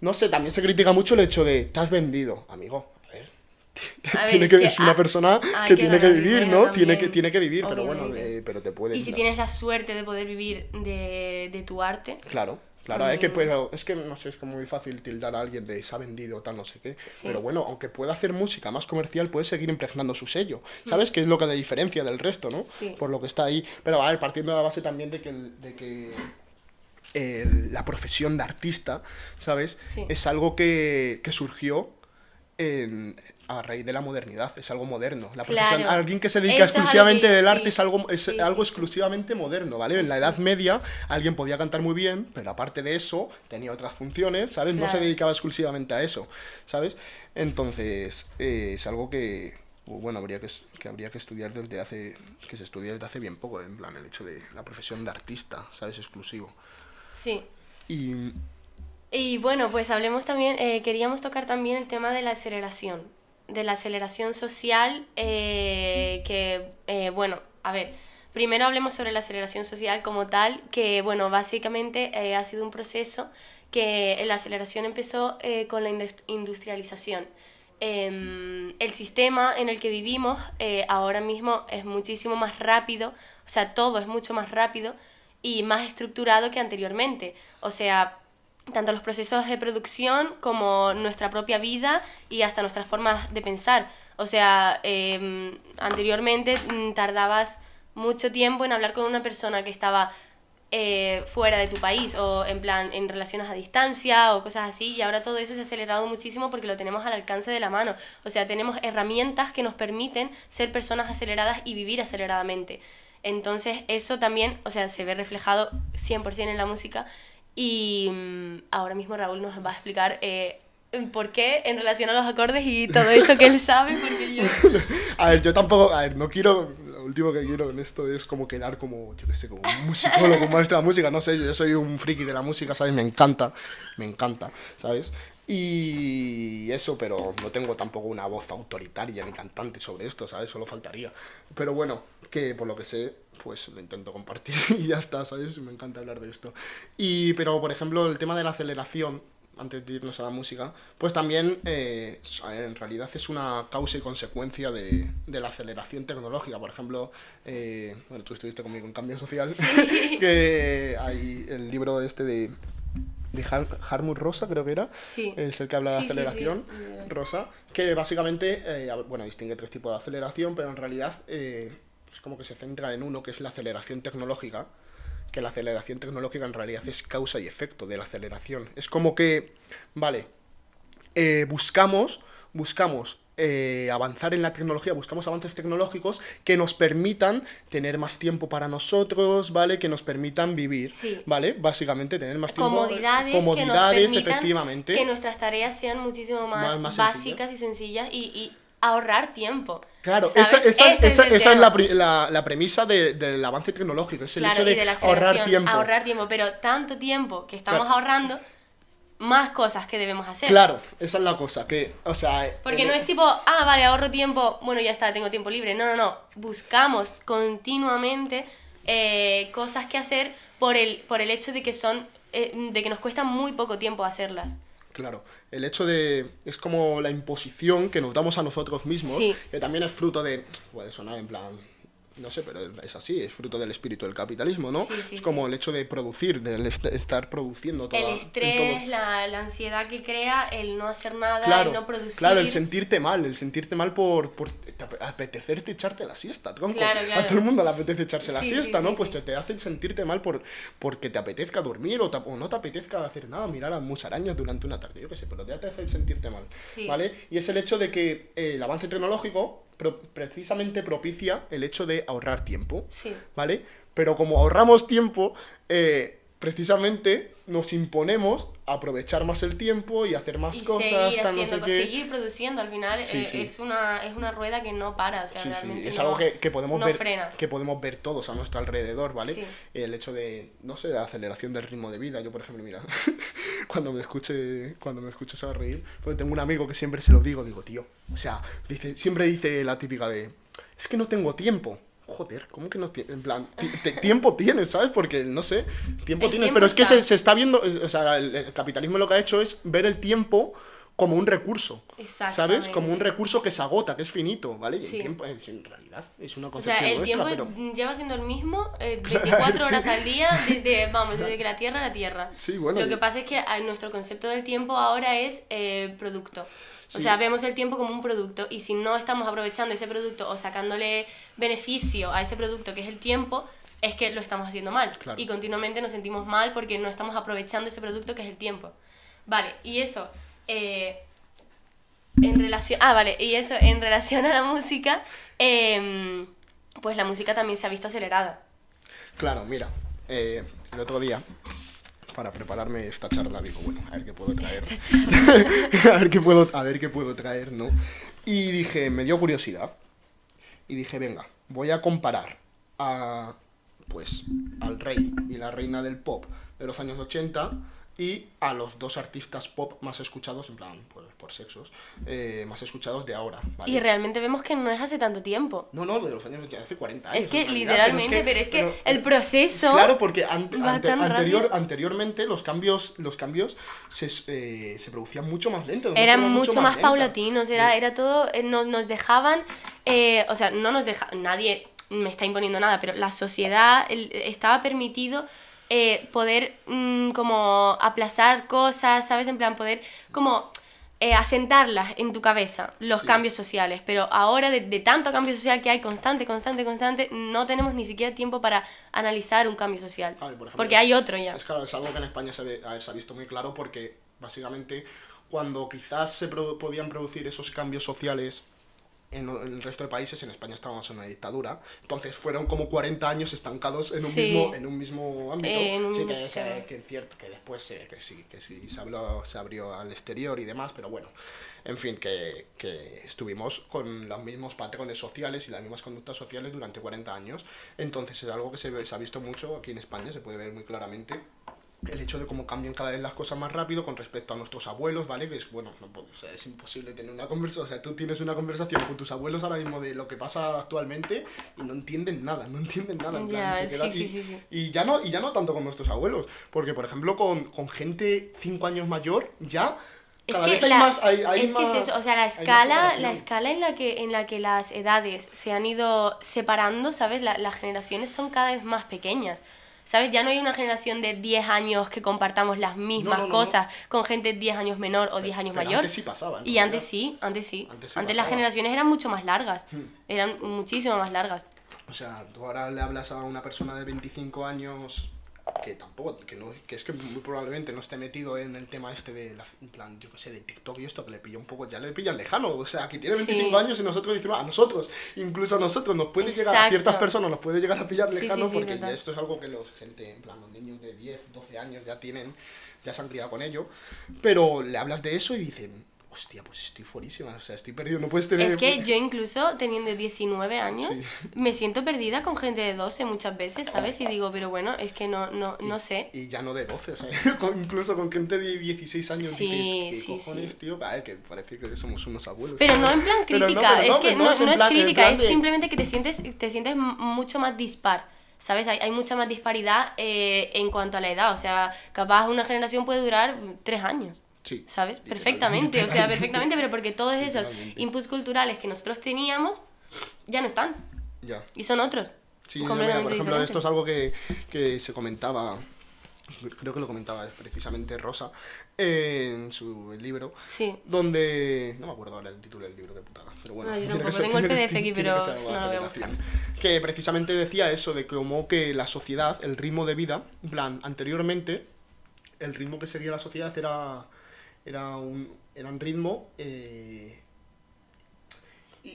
no sé, también se critica mucho el hecho de, te has vendido, amigo tiene que, es, una persona que, tiene que vivir, ¿no? Tiene que, tiene que vivir, Obviamente. pero bueno, eh, pero te puede. Y si tienes la suerte de poder vivir de, de tu arte. Claro. Claro, es que, pero es que no sé, es como muy fácil tildar a alguien de se ha vendido tal, no sé qué. Sí. Pero bueno, aunque pueda hacer música más comercial, puede seguir impregnando su sello. ¿Sabes? Mm. Que es lo que le diferencia del resto, ¿no? Sí. Por lo que está ahí. Pero a ver, partiendo de la base también de que, de que eh, la profesión de artista, ¿sabes? Sí. Es algo que, que surgió en, a raíz de la modernidad, es algo moderno. La profesión, claro. alguien que se dedica Eso exclusivamente del arte es algo, es sí, algo sí. exclusivamente moderno, ¿vale? En la Edad Media alguien podía cantar muy bien, pero aparte de eso tenía otras funciones, ¿sabes? No se dedicaba exclusivamente a eso, ¿sabes? Entonces, eh, es algo que, bueno, habría que, que habría que estudiar desde hace, que se estudia desde hace bien poco, en plan, el hecho de la profesión de artista, ¿sabes? Exclusivo. Sí. Y, Y bueno, pues hablemos también, eh, queríamos tocar también el tema de la aceleración, de la aceleración social, eh, que, eh, bueno, a ver, primero hablemos sobre la aceleración social como tal, que, bueno, básicamente eh, ha sido un proceso que la aceleración empezó con la indus- industrialización. Em, el sistema en el que vivimos ahora mismo es muchísimo más rápido, o sea, todo es mucho más rápido y más estructurado que anteriormente. O sea, tanto los procesos de producción como nuestra propia vida y hasta nuestras formas de pensar. O sea, eh, anteriormente mm, tardabas mucho tiempo en hablar con una persona que estaba eh, fuera de tu país o en plan en relaciones a distancia o cosas así y ahora todo eso se ha acelerado muchísimo porque lo tenemos al alcance de la mano. O sea, tenemos herramientas que nos permiten ser personas aceleradas y vivir aceleradamente. Entonces eso también, o sea, se ve reflejado 100% en la música y mm, ahora mismo Raúl nos va a explicar eh, por qué en relación a los acordes y todo eso que él sabe, porque yo... A ver, yo tampoco, a ver, no quiero, lo último que quiero en esto es como quedar como, yo qué sé, como un musicólogo, un maestro de la música, no sé, yo soy un friki de la música, ¿sabes? Me encanta, me encanta, ¿sabes? Y eso, pero no tengo tampoco una voz autoritaria ni cantante sobre esto, ¿sabes? Solo faltaría. Pero bueno, que por lo que sé, pues lo intento compartir y ya está, ¿sabes? Me encanta hablar de esto. Y, pero, por ejemplo, el tema de la aceleración, antes de irnos a la música, pues también eh, en realidad es una causa y consecuencia de, de la aceleración tecnológica. Por ejemplo, eh, bueno, tú estuviste conmigo en Cambio Social, que hay el libro este de, de Har Harmut Rosa, creo que era, Sí. es el que habla de Sí, sí, sí. aceleración. Rosa, que básicamente, eh, bueno, distingue tres tipos de aceleración, pero en realidad eh, es como que se centra en uno, que es la aceleración tecnológica, que la aceleración tecnológica en realidad es causa y efecto de la aceleración. Es como que, vale, eh, buscamos, buscamos eh, avanzar en la tecnología, buscamos avances tecnológicos que nos permitan tener más tiempo para nosotros, ¿vale? Que nos permitan vivir, Sí. ¿vale? Básicamente tener más tiempo. comodidades, comodidades, que nos permitan efectivamente. que nuestras tareas sean muchísimo más, Más- más básicas y sencillas y, y ahorrar tiempo. Claro, esa, esa, esa, el esa es la, la, la premisa de- del avance tecnológico, es el Claro, hecho de, ahorrar tiempo. Ahorrar tiempo, pero tanto tiempo que estamos Claro. ahorrando, más cosas que debemos hacer. Claro, esa es la cosa, que, o sea... Porque no es tipo, ah, vale, ahorro tiempo, bueno, ya está, tengo tiempo libre. No, no, no. Buscamos continuamente eh, cosas que hacer por el, por el hecho de que son, eh, de que nos cuesta muy poco tiempo hacerlas. Claro, el hecho de... es como la imposición que nos damos a nosotros mismos, Sí. que también es fruto de... puede sonar en plan... No sé, pero es así, es fruto del espíritu del capitalismo, ¿no? Sí, sí, es como el hecho de producir, de est- estar produciendo todo. el estrés, la, la ansiedad que crea, el no hacer nada, Claro, el no producir. claro, el sentirte mal, el sentirte mal por, por te ape- apetecerte echarte la siesta, tronco. Claro, A claro. todo el mundo le apetece echarse la siesta, ¿no? pues te, hacen sentirte mal por porque te apetezca dormir o, te- o no te apetezca hacer nada, mirar a musarañas durante una tarde, yo qué sé, pero ya te hace sentirte mal, Sí. ¿vale? Y es el hecho de que eh, el avance tecnológico pro- precisamente propicia el hecho de ahorrar tiempo, Sí. ¿vale? Pero como ahorramos tiempo, eh, precisamente nos imponemos a aprovechar más el tiempo y hacer más Y cosas, seguir tal, no sé qué. seguir produciendo, al final Sí, eh, sí. Es, una, es una rueda que no para, o sea, Sí, realmente es no- algo que, que podemos no ver frena. que podemos ver todos a nuestro alrededor, ¿vale? El hecho de, no sé, la aceleración del ritmo de vida. Yo, por ejemplo, mira, cuando me escuche, cuando me escuche se va a reír, porque tengo un amigo que siempre se lo digo, digo, tío, o sea, dice, siempre dice la típica de, es que no tengo tiempo. Joder, ¿cómo que no tienes? En plan, tiempo tienes, ¿sabes? Porque, no sé, tiempo El tienes. tiempo Pero es que se, se está viendo, o sea, el, el capitalismo lo que ha hecho es ver el tiempo como un recurso. ¿Sabes? Como un recurso que se agota, que es finito, ¿vale? Y el tiempo, es- en realidad, es una O concepción sea, el nuestra, tiempo pero... lleva siendo el mismo eh, 24 horas Sí. al día desde, vamos, desde que la Tierra era Tierra. Sí, bueno, Lo que pasa es que ah, nuestro concepto del tiempo ahora es eh, producto. O sea, vemos el tiempo como un producto y si no estamos aprovechando ese producto o sacándole beneficio a ese producto que es el tiempo, es que lo estamos haciendo mal. Claro. Y continuamente nos sentimos mal porque no estamos aprovechando ese producto que es el tiempo. Vale, y eso... eh, en relación, ah, vale, y eso, en relación a la música, em, pues la música también se ha visto acelerada. Claro, mira, eh, el otro día, para prepararme esta charla, digo, bueno, a ver qué puedo traer. a, ver qué puedo, a ver qué puedo traer, ¿no? Y dije, me dio curiosidad. Y dije, venga, voy a comparar a, pues, al rey y la reina del pop de los años 80 y a los dos artistas pop más escuchados, en plan, por, por sexos, eh, más escuchados de ahora, ¿vale? Y realmente vemos que no es hace tanto tiempo. No, no, de los años 80, hace 40 años. Es que literalmente, pero es que, el proceso... Claro, porque ante- anterior, anteriormente los cambios, los cambios se, eh, se producían mucho más lento. de Eran mucho más lenta. paulatinos, era, era todo, eh, no- nos dejaban, eh, o sea, no nos dejaban, nadie me está imponiendo nada, pero la sociedad el- estaba permitido eh, poder mm, como aplazar cosas, ¿sabes? En plan, poder como eh, asentarlas en tu cabeza, los Sí. cambios sociales, pero ahora de, de tanto cambio social que hay constante, constante, constante, no tenemos ni siquiera tiempo para analizar un cambio social, Claro, y por ejemplo, porque es- hay otro ya. Es claro, es algo que en España se, ve- ha visto muy claro porque básicamente cuando quizás se produ- podían producir esos cambios sociales en, el resto de países, en España estábamos en una dictadura, entonces fueron como 40 años estancados en un, Sí. mismo, en un mismo ámbito, Eh, sí que, sistema. se- que es cierto, que después se- que sí, que sí se, habló, se abrió al exterior y demás, pero bueno, en fin, que, que estuvimos con los mismos patrones sociales y las mismas conductas sociales durante 40 años, entonces es algo que se, se ha visto mucho aquí en España, se puede ver muy claramente el hecho de cómo cambian cada vez las cosas más rápido con respecto a nuestros abuelos, ¿vale? Que es, bueno, no puede- o sea, es imposible tener una conversación, o sea, tú tienes una conversación con tus abuelos ahora mismo de lo que pasa actualmente y no entienden nada, no entienden nada. en plan, se quedan- sí, y, sí, sí. y ya no, y ya no tanto con nuestros abuelos, porque por ejemplo con, con gente cinco años mayor, ya Es cada que vez hay la- más... Hay, hay es que más- es eso, o sea, la escala, la escala en la que, en la que las edades se han ido separando, ¿sabes? La- las generaciones son cada vez más pequeñas. ¿Sabes? Ya no hay una generación de 10 años que compartamos las mismas no, no, cosas con gente 10 años menor o 10 años Pero mayor. antes sí pasaba, Y antes sí, antes sí. Antes Antes, sí las pasaba. Hmm. generaciones eran mucho más largas. Eran muchísimo más largas. O sea, tú ahora le hablas a una persona de 25 años que tampoco, que no, que es que muy probablemente no esté metido en el tema este de, la, en plan, yo qué sé, de TikTok y esto, que le pilla un poco, ya le pillan lejano, o sea, que tiene 25 Sí. años y nosotros decimos, a nosotros, incluso a nosotros, nos puede llegar, a ciertas personas nos puede llegar a pillar sí, lejano sí, porque ya esto es algo que los gente, en plan, los niños de 10, 12 años ya tienen, ya se han criado con ello, pero le hablas de eso y dicen, hostia, pues estoy fuerísima, o sea, estoy perdido, no puedes tener... Es que yo incluso teniendo 19 años Sí. me siento perdida con gente de 12 muchas veces, ¿sabes? Y digo, pero bueno, es que no, no, no sé. Y ya no de 12, o sea, incluso con gente de 16 años Sí, dices, ¿qué sí, cojones, sí. tío? A ver, que parece que somos unos abuelos. Pero ¿sabes? no en plan no, crítica, pero es que no, no es plan- crítica, es simplemente que te sientes, te sientes mucho más dispar, ¿sabes? Hay, hay mucha más disparidad eh, en cuanto a la edad, o sea, capaz una generación puede durar tres años. Sí, ¿Sabes? Perfectamente, o sea, perfectamente, pero porque todos esos inputs culturales que nosotros teníamos ya no están Ya. y son otros. Sí, no, mira, por ejemplo, esto es algo que, que se comentaba, creo que lo comentaba precisamente Rosa en su libro, Sí. donde no me acuerdo ahora el título del libro qué putada pero bueno No, yo tampoco, tengo el PDF aquí, pero no lo veo. que precisamente decía eso de cómo que la sociedad el ritmo de vida en plan anteriormente el ritmo que seguía la sociedad era era un era un ritmo eh,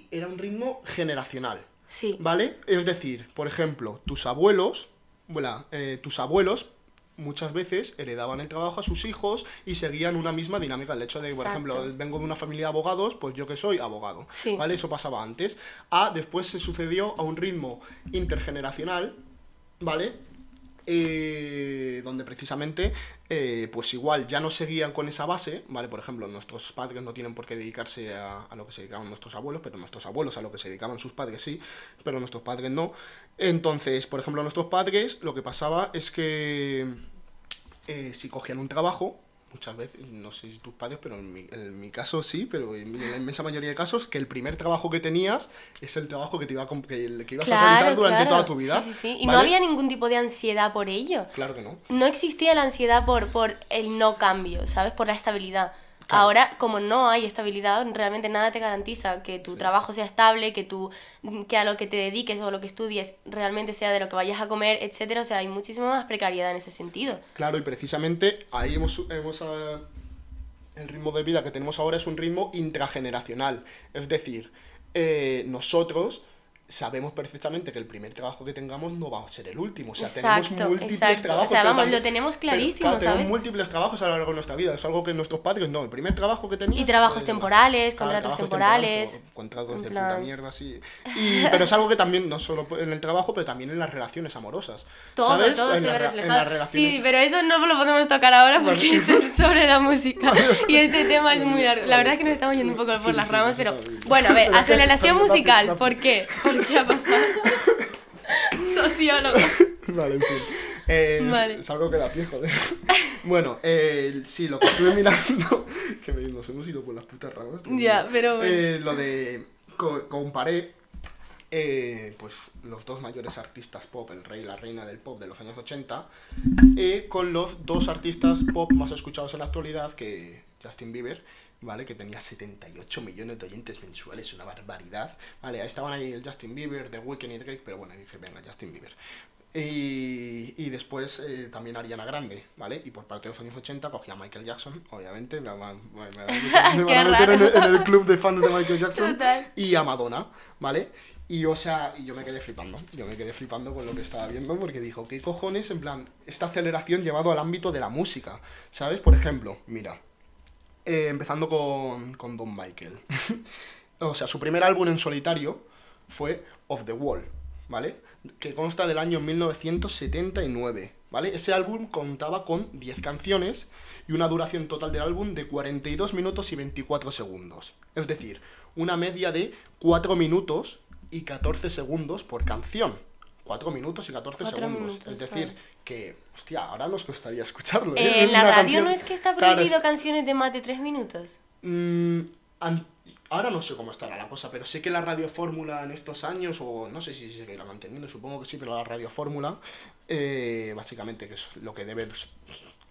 era un ritmo generacional. Sí. ¿Vale? Es decir, por ejemplo, tus abuelos, bueno, eh, tus abuelos muchas veces heredaban el trabajo a sus hijos y seguían una misma dinámica. El hecho de, por Exacto. ejemplo, vengo de una familia de abogados, pues yo que soy abogado. Sí. ¿Vale? Eso pasaba antes. A después se sucedió a un ritmo intergeneracional, ¿vale? Eh, donde precisamente, eh, pues igual ya no seguían con esa base, ¿vale? Por ejemplo, nuestros padres no tienen por qué dedicarse a, a lo que se dedicaban nuestros abuelos, pero nuestros abuelos a lo que se dedicaban sus padres sí, pero nuestros padres no. Entonces, por ejemplo, nuestros padres lo que pasaba es que eh, si cogían un trabajo, muchas veces, no sé si tus padres, pero en mi, en mi caso sí, pero en, en la inmensa mayoría de casos, que el primer trabajo que tenías es el trabajo que te iba a, que, el que ibas a realizar durante claro. toda tu vida. Sí, sí, sí. Y no había ningún tipo de ansiedad por ello. Claro que no. No existía la ansiedad por, por el no cambio, ¿sabes? Por la estabilidad. Claro. Ahora, como no hay estabilidad, realmente nada te garantiza que tu trabajo sea estable, que tú, que a lo que te dediques o a lo que estudies realmente sea de lo que vayas a comer, etcétera. O sea, hay muchísima más precariedad en ese sentido. Claro, y precisamente ahí hemos, hemos ah, el ritmo de vida que tenemos ahora es un ritmo intrageneracional. Es decir, eh, nosotros sabemos perfectamente que el primer trabajo que tengamos no va a ser el último. O sea, tenemos Exacto, múltiples exacto. trabajos. O sea, pero vamos, también- lo tenemos pero, clarísimo, claro, tenemos ¿sabes? múltiples trabajos a lo largo de nuestra vida. Es algo que nuestros padres no. El primer trabajo que tenías. Y trabajos eh, temporales, claro, contratos trabajos temporales, temporales, contratos de plan- puta mierda, sí. Y, pero es algo que también, no solo en el trabajo, pero también en las relaciones amorosas. Todo, ¿sabes? todo en se ve reflejado. relaciones- Sí, pero eso no lo podemos tocar ahora porque esto es sobre la música. Y este tema es muy largo. La verdad es que nos estamos yendo un poco por Sí, las sí, ramas, pero bueno, a ver, Pero aceleración musical. ¿Por qué? ¿Por qué ha pasado? Sociólogo. Vale, en fin. Eh, es- Vale. Que da pie, joder. bueno, eh, sí, lo que estuve mirando, que me, nos hemos ido por las putas ramas. Ya, pero bueno. Eh, lo de, co- comparé, eh, pues, los dos mayores artistas pop, el rey y la reina del pop de los años 80, eh, con los dos artistas pop más escuchados en la actualidad, que Justin Bieber, ¿vale? Que tenía 78 millones de oyentes mensuales, una barbaridad. Vale, ahí estaban ahí el Justin Bieber, The Weeknd y Drake, pero bueno, dije, venga, Justin Bieber. Y, y después eh, también Ariana Grande, ¿vale? Y por parte de los años 80 cogía a Michael Jackson, obviamente, me, van- me, van a meter- me van a Qué meter en el, raro. en el club de fans de Michael Jackson Total. y a Madonna, ¿vale? Y o sea, y yo me quedé flipando, yo me quedé flipando con lo que estaba viendo porque dijo, ¿qué cojones? En plan, esta aceleración llevado al ámbito de la música, ¿sabes? Por ejemplo, mira, eh, empezando con, con Don Michael. o sea, su primer álbum en solitario fue Of the Wall, ¿vale? Que consta del año 1979, ¿vale? Ese álbum contaba con 10 canciones y una duración total del álbum de 42 minutos y 24 segundos. Es decir, una media de 4 minutos y 14 segundos por canción. 4 minutos y 14 Cuatro segundos. minutos, es decir, claro. que, hostia, ahora nos costaría escucharlo. ¿eh? Eh, en la radio canción- no es que está Claro, prohibido canciones de más de tres minutos. Mm, an- ahora no sé cómo estará la cosa, pero sé que la radio fórmula en estos años, o no sé si se seguirá manteniendo, supongo que sí, pero la radio fórmula, eh, básicamente, que es lo que debe,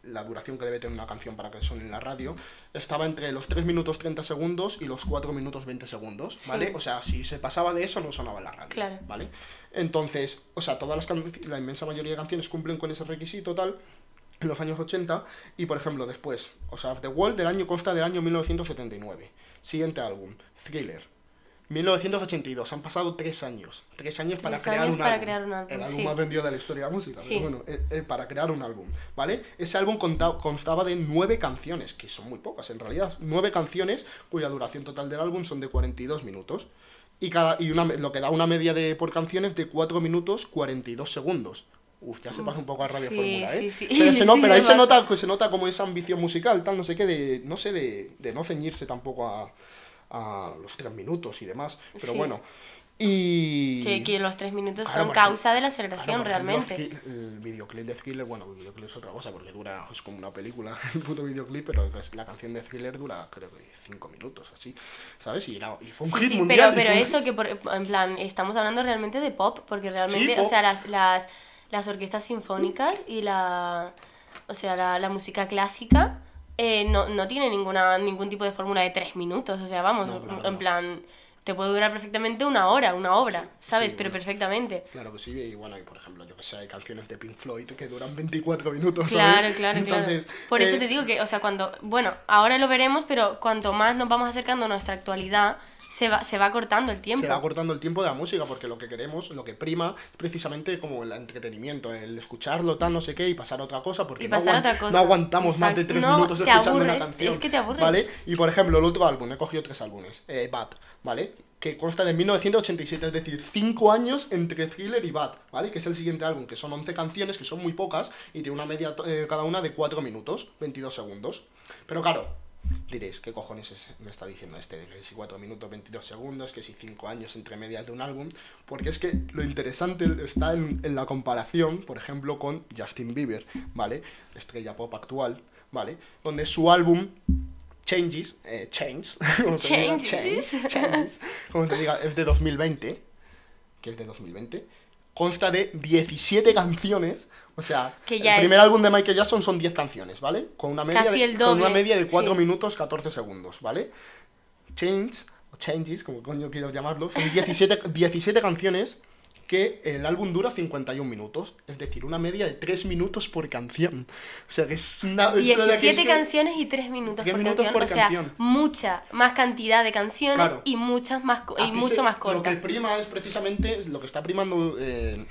la duración que debe tener una canción para que suene en la radio, estaba entre los 3 minutos 30 segundos y los 4 minutos 20 segundos, ¿vale? Sí. O sea, si se pasaba de eso, no sonaba en la radio, Claro. ¿vale? Entonces, o sea, todas las can- la inmensa mayoría de canciones cumplen con ese requisito tal en los años 80 y por ejemplo después, o sea, The Wall del año consta del año 1979. Siguiente álbum, Thriller. 1982, han pasado tres años. Tres años para, Tres crear, años un para álbum. crear un álbum, El álbum sí. más vendido de la historia de la música. Sí. Pero bueno, eh, eh, para crear un álbum, ¿vale? Ese álbum conta- constaba de nueve canciones, que son muy pocas en realidad. Nueve canciones cuya duración total del álbum son de 42 minutos. Y, cada, y una, lo que da una media de por canciones de 4 minutos 42 segundos. Uf, ya se pasa un poco a Radio Sí, Fórmula, ¿eh? sí, sí. Pero, se no- pero ahí se nota, se nota como esa ambición musical, tal, no sé qué, de, no sé, de, de no ceñirse tampoco a, a los tres minutos y demás. Pero Sí. bueno. Y... Que, que los tres minutos Claro, son causa de la aceleración, ejemplo, realmente. Thrill- el videoclip de Thriller, bueno, el videoclip es otra cosa porque dura, es como una película, el puto videoclip, pero la canción de Thriller dura creo que 5 minutos, así, ¿sabes? Y, era- y fue un Sí, hit sí, mundial. pero, pero eso que, por, en plan, estamos hablando realmente de pop, porque realmente, pop. o sea, las, las, las orquestas sinfónicas y la, o sea, la, la música clásica eh, no, no tiene ninguna, ningún tipo de fórmula de tres minutos, o sea, vamos, No, claro, en no. plan, te puede durar perfectamente una hora, una obra, Sí, ¿sabes? sí, pero bueno. perfectamente. Claro que sí, y bueno, y por ejemplo, yo que sé, hay canciones de Pink Floyd que duran 24 minutos, Claro, ¿sabes? claro, Entonces, claro. Por eso eh, te digo que, o sea, cuando, bueno, ahora lo veremos, pero cuanto más nos vamos acercando a nuestra actualidad, se va, se va cortando el tiempo. Se va cortando el tiempo de la música porque lo que queremos, lo que prima, es precisamente como el entretenimiento, el escucharlo, tal, no sé qué, y pasar a otra cosa porque no, no, aguantamos más de tres minutos escuchando una canción. Es que te aburres. ¿Vale? Y por ejemplo, el otro álbum, he cogido tres álbumes, eh, Bad, ¿vale? que consta de 1987, es decir, 5 años entre Thriller y Bad, ¿vale? Que es el siguiente álbum, que son 11 canciones, que son muy pocas, y tiene una media eh, cada una de 4 minutos, 22 segundos. Pero claro, diréis, ¿qué cojones me está diciendo este? Que si 4 minutos, 22 segundos, que si 5 años entre medias de un álbum. Porque es que lo interesante está en, en la comparación, por ejemplo, con Justin Bieber, ¿vale? La estrella pop actual, ¿vale? Donde su álbum Changes, eh, Change, como se diga, Change, Changes, como se diga, es de 2020, que es de 2020, consta de 17 canciones, o sea, el primer álbum de Michael Jackson son 10 canciones, ¿vale? Con una media, de, con una media de 4 minutos 14 segundos, ¿vale? Change, o Changes, como coño quiero llamarlo, son 17, 17 canciones que el álbum dura 51 minutos, es decir, una media de 3 minutos por canción. O sea, que es una... 17 canciones y 3 minutos, por, canción. o sea, mucha más cantidad de canciones y muchas más y mucho más cortas. Lo que prima es precisamente, lo que está primando eh,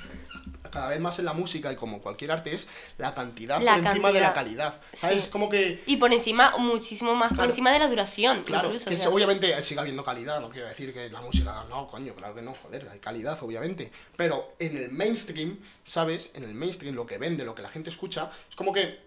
cada vez más en la música y como cualquier arte es la cantidad por encima de la calidad. ¿Sabes? Como que... Y por encima, muchísimo más por encima de la duración. Claro, que obviamente siga habiendo calidad, no quiero decir que la música, no, coño, claro que no, joder, hay calidad, obviamente. Pero en el mainstream, ¿sabes? En el mainstream, lo que vende, lo que la gente escucha, es como que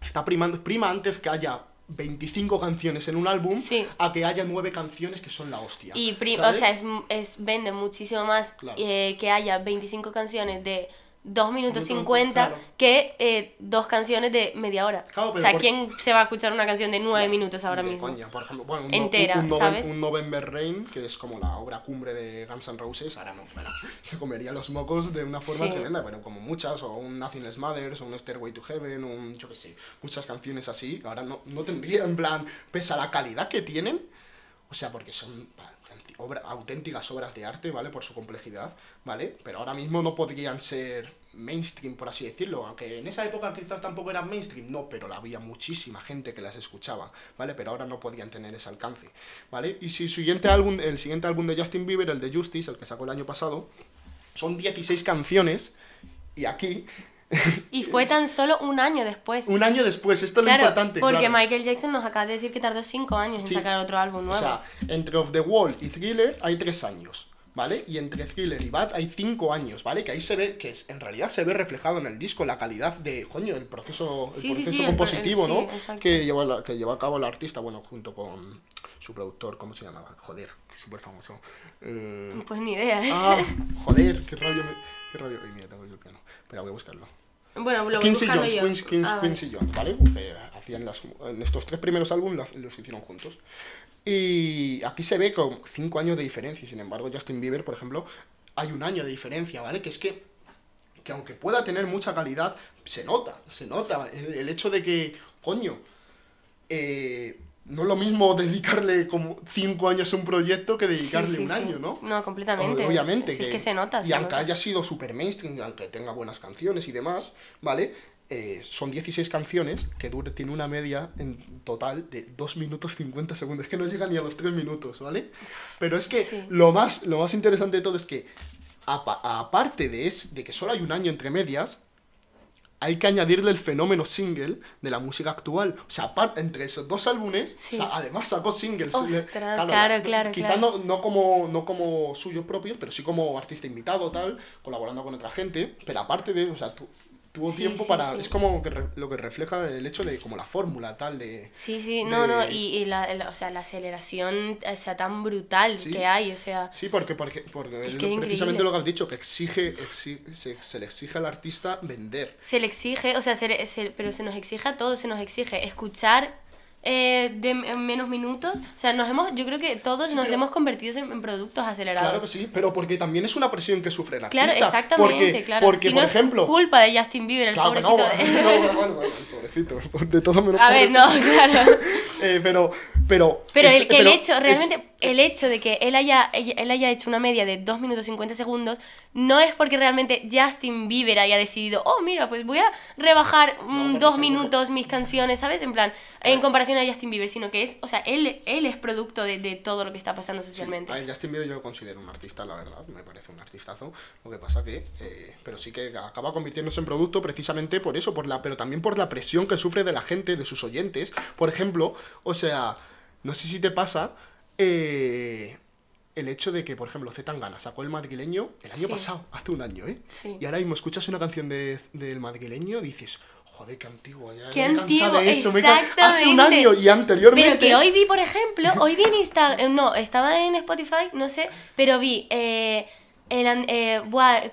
está primando, prima antes que haya 25 canciones en un álbum a que haya 9 canciones que son la hostia. Y o sea, es, es, vende muchísimo más eh, que haya 25 canciones de 2 minutos 50 que eh, dos canciones de media hora. o sea, ¿quién se va a escuchar una canción de 9 minutos ahora mismo? Coña, por ejemplo, bueno, un, Entera, un, ¿sabes? un, November Rain, que es como la obra cumbre de Guns N' Roses, ahora no, bueno, se comería los mocos de una forma tremenda, bueno, como muchas, o un Nothing Matters, o un Stairway to Heaven, un, yo qué sé, muchas canciones así, ahora no, no tendría, en plan, pese a la calidad que tienen, o sea, porque son auténticas obras de arte, ¿vale? Por su complejidad, ¿vale? Pero ahora mismo no podrían ser mainstream, por así decirlo, aunque en esa época quizás tampoco eran mainstream, no, pero había muchísima gente que las escuchaba, ¿vale? Pero ahora no podían tener ese alcance, ¿vale? Y si siguiente álbum, el siguiente álbum de Justin Bieber, el de Justice, el que sacó el año pasado, son 16 canciones, y aquí y fue tan solo un año después. Un año después, esto es lo importante. Porque Michael Jackson nos acaba de decir que tardó cinco años en sacar otro álbum nuevo. O sea, entre Of the Wall y Thriller hay tres años. ¿vale? Y entre Thriller y Bad hay 5 años, ¿vale? Que ahí se ve, que es, en realidad se ve reflejado en el disco la calidad de, coño, el proceso, el proceso compositivo, ¿no? Que lleva, que lleva a cabo el artista, bueno, junto con su productor, ¿cómo se llamaba? Joder, súper famoso. Eh... Pues ni idea, ¿eh? Ah, joder, qué rabia, me... qué rabia. Ay, mira, tengo el piano. Espera, voy a buscarlo. Bueno, lo Quincy Jones, Quincy, Quincy, ah, Quincy Jones, ¿vale? hacían las, estos tres primeros álbumes los hicieron juntos. Y aquí se ve con cinco años de diferencia. Sin embargo, Justin Bieber, por ejemplo, hay un año de diferencia, ¿vale? Que es que, que aunque pueda tener mucha calidad, se nota, se nota. El, hecho de que, coño, eh, no es lo mismo dedicarle como cinco años a un proyecto que dedicarle un año, ¿no? No, completamente. Obviamente. que, es que se nota. Y aunque haya sido super mainstream, aunque tenga buenas canciones y demás, ¿vale? Eh, son 16 canciones que dura, tiene una media en total de 2 minutos 50 segundos. Es que no llega ni a los 3 minutos, ¿vale? Pero es que lo, más, lo más interesante de todo es que, aparte de, es, de que solo hay un año entre medias, hay que añadirle el fenómeno single de la música actual. O sea, entre esos dos álbumes, además sacó singles. claro, claro, claro, Quizás no, no, como, no como suyos propios, pero sí como artista invitado, tal, colaborando con otra gente. Pero aparte de, o sea, tú, tuvo tiempo para... Es como que lo que refleja el hecho de como la fórmula tal de... Sí, sí, no, no, y, y la, o sea, la aceleración o sea, tan brutal que hay, o sea... Sí, porque, porque, porque es precisamente lo que has dicho, que exige, se, se, le exige al artista vender. Se le exige, o sea, se, pero se nos exige a todos, se nos exige escuchar eh, de menos minutos. O sea, nos hemos, yo creo que todos nos hemos convertido en, productos acelerados. Claro que sí, pero porque también es una presión que sufre artista. Claro, exactamente, porque, claro. Porque, por ejemplo... culpa de Justin Bieber, el claro, pobrecito. No, no, no, bueno, bueno, pobrecito, de todo menos A ver, no, claro. eh, pero, pero... Pero el, que el hecho, realmente, el hecho de que él haya, él haya hecho una media de 2 minutos 50 segundos no es porque realmente Justin Bieber haya decidido, oh, mira, pues voy a rebajar mm, dos minutos mis canciones, ¿sabes? En plan, en comparación a Justin Bieber, sino que es, o sea, él, él es producto de, de todo lo que está pasando socialmente. a Justin Bieber yo lo considero un artista, la verdad, me parece un artistazo. Lo que pasa que, eh, pero sí que acaba convirtiéndose en producto precisamente por eso, por la, pero también por la presión que sufre de la gente, de sus oyentes. Por ejemplo, o sea, no sé si te pasa eh, el hecho de que, por ejemplo, Zetangana sacó el madrileño el año pasado, hace un año, ¿eh? Y ahora mismo escuchas una canción de, del madrileño y dices, joder, qué antiguo, ya qué me antiguo, de eso, me hace un año y anteriormente... Pero que hoy vi, por ejemplo, hoy vi en Instagram, eh, no, estaba en Spotify, no sé, pero vi... Eh, el, eh,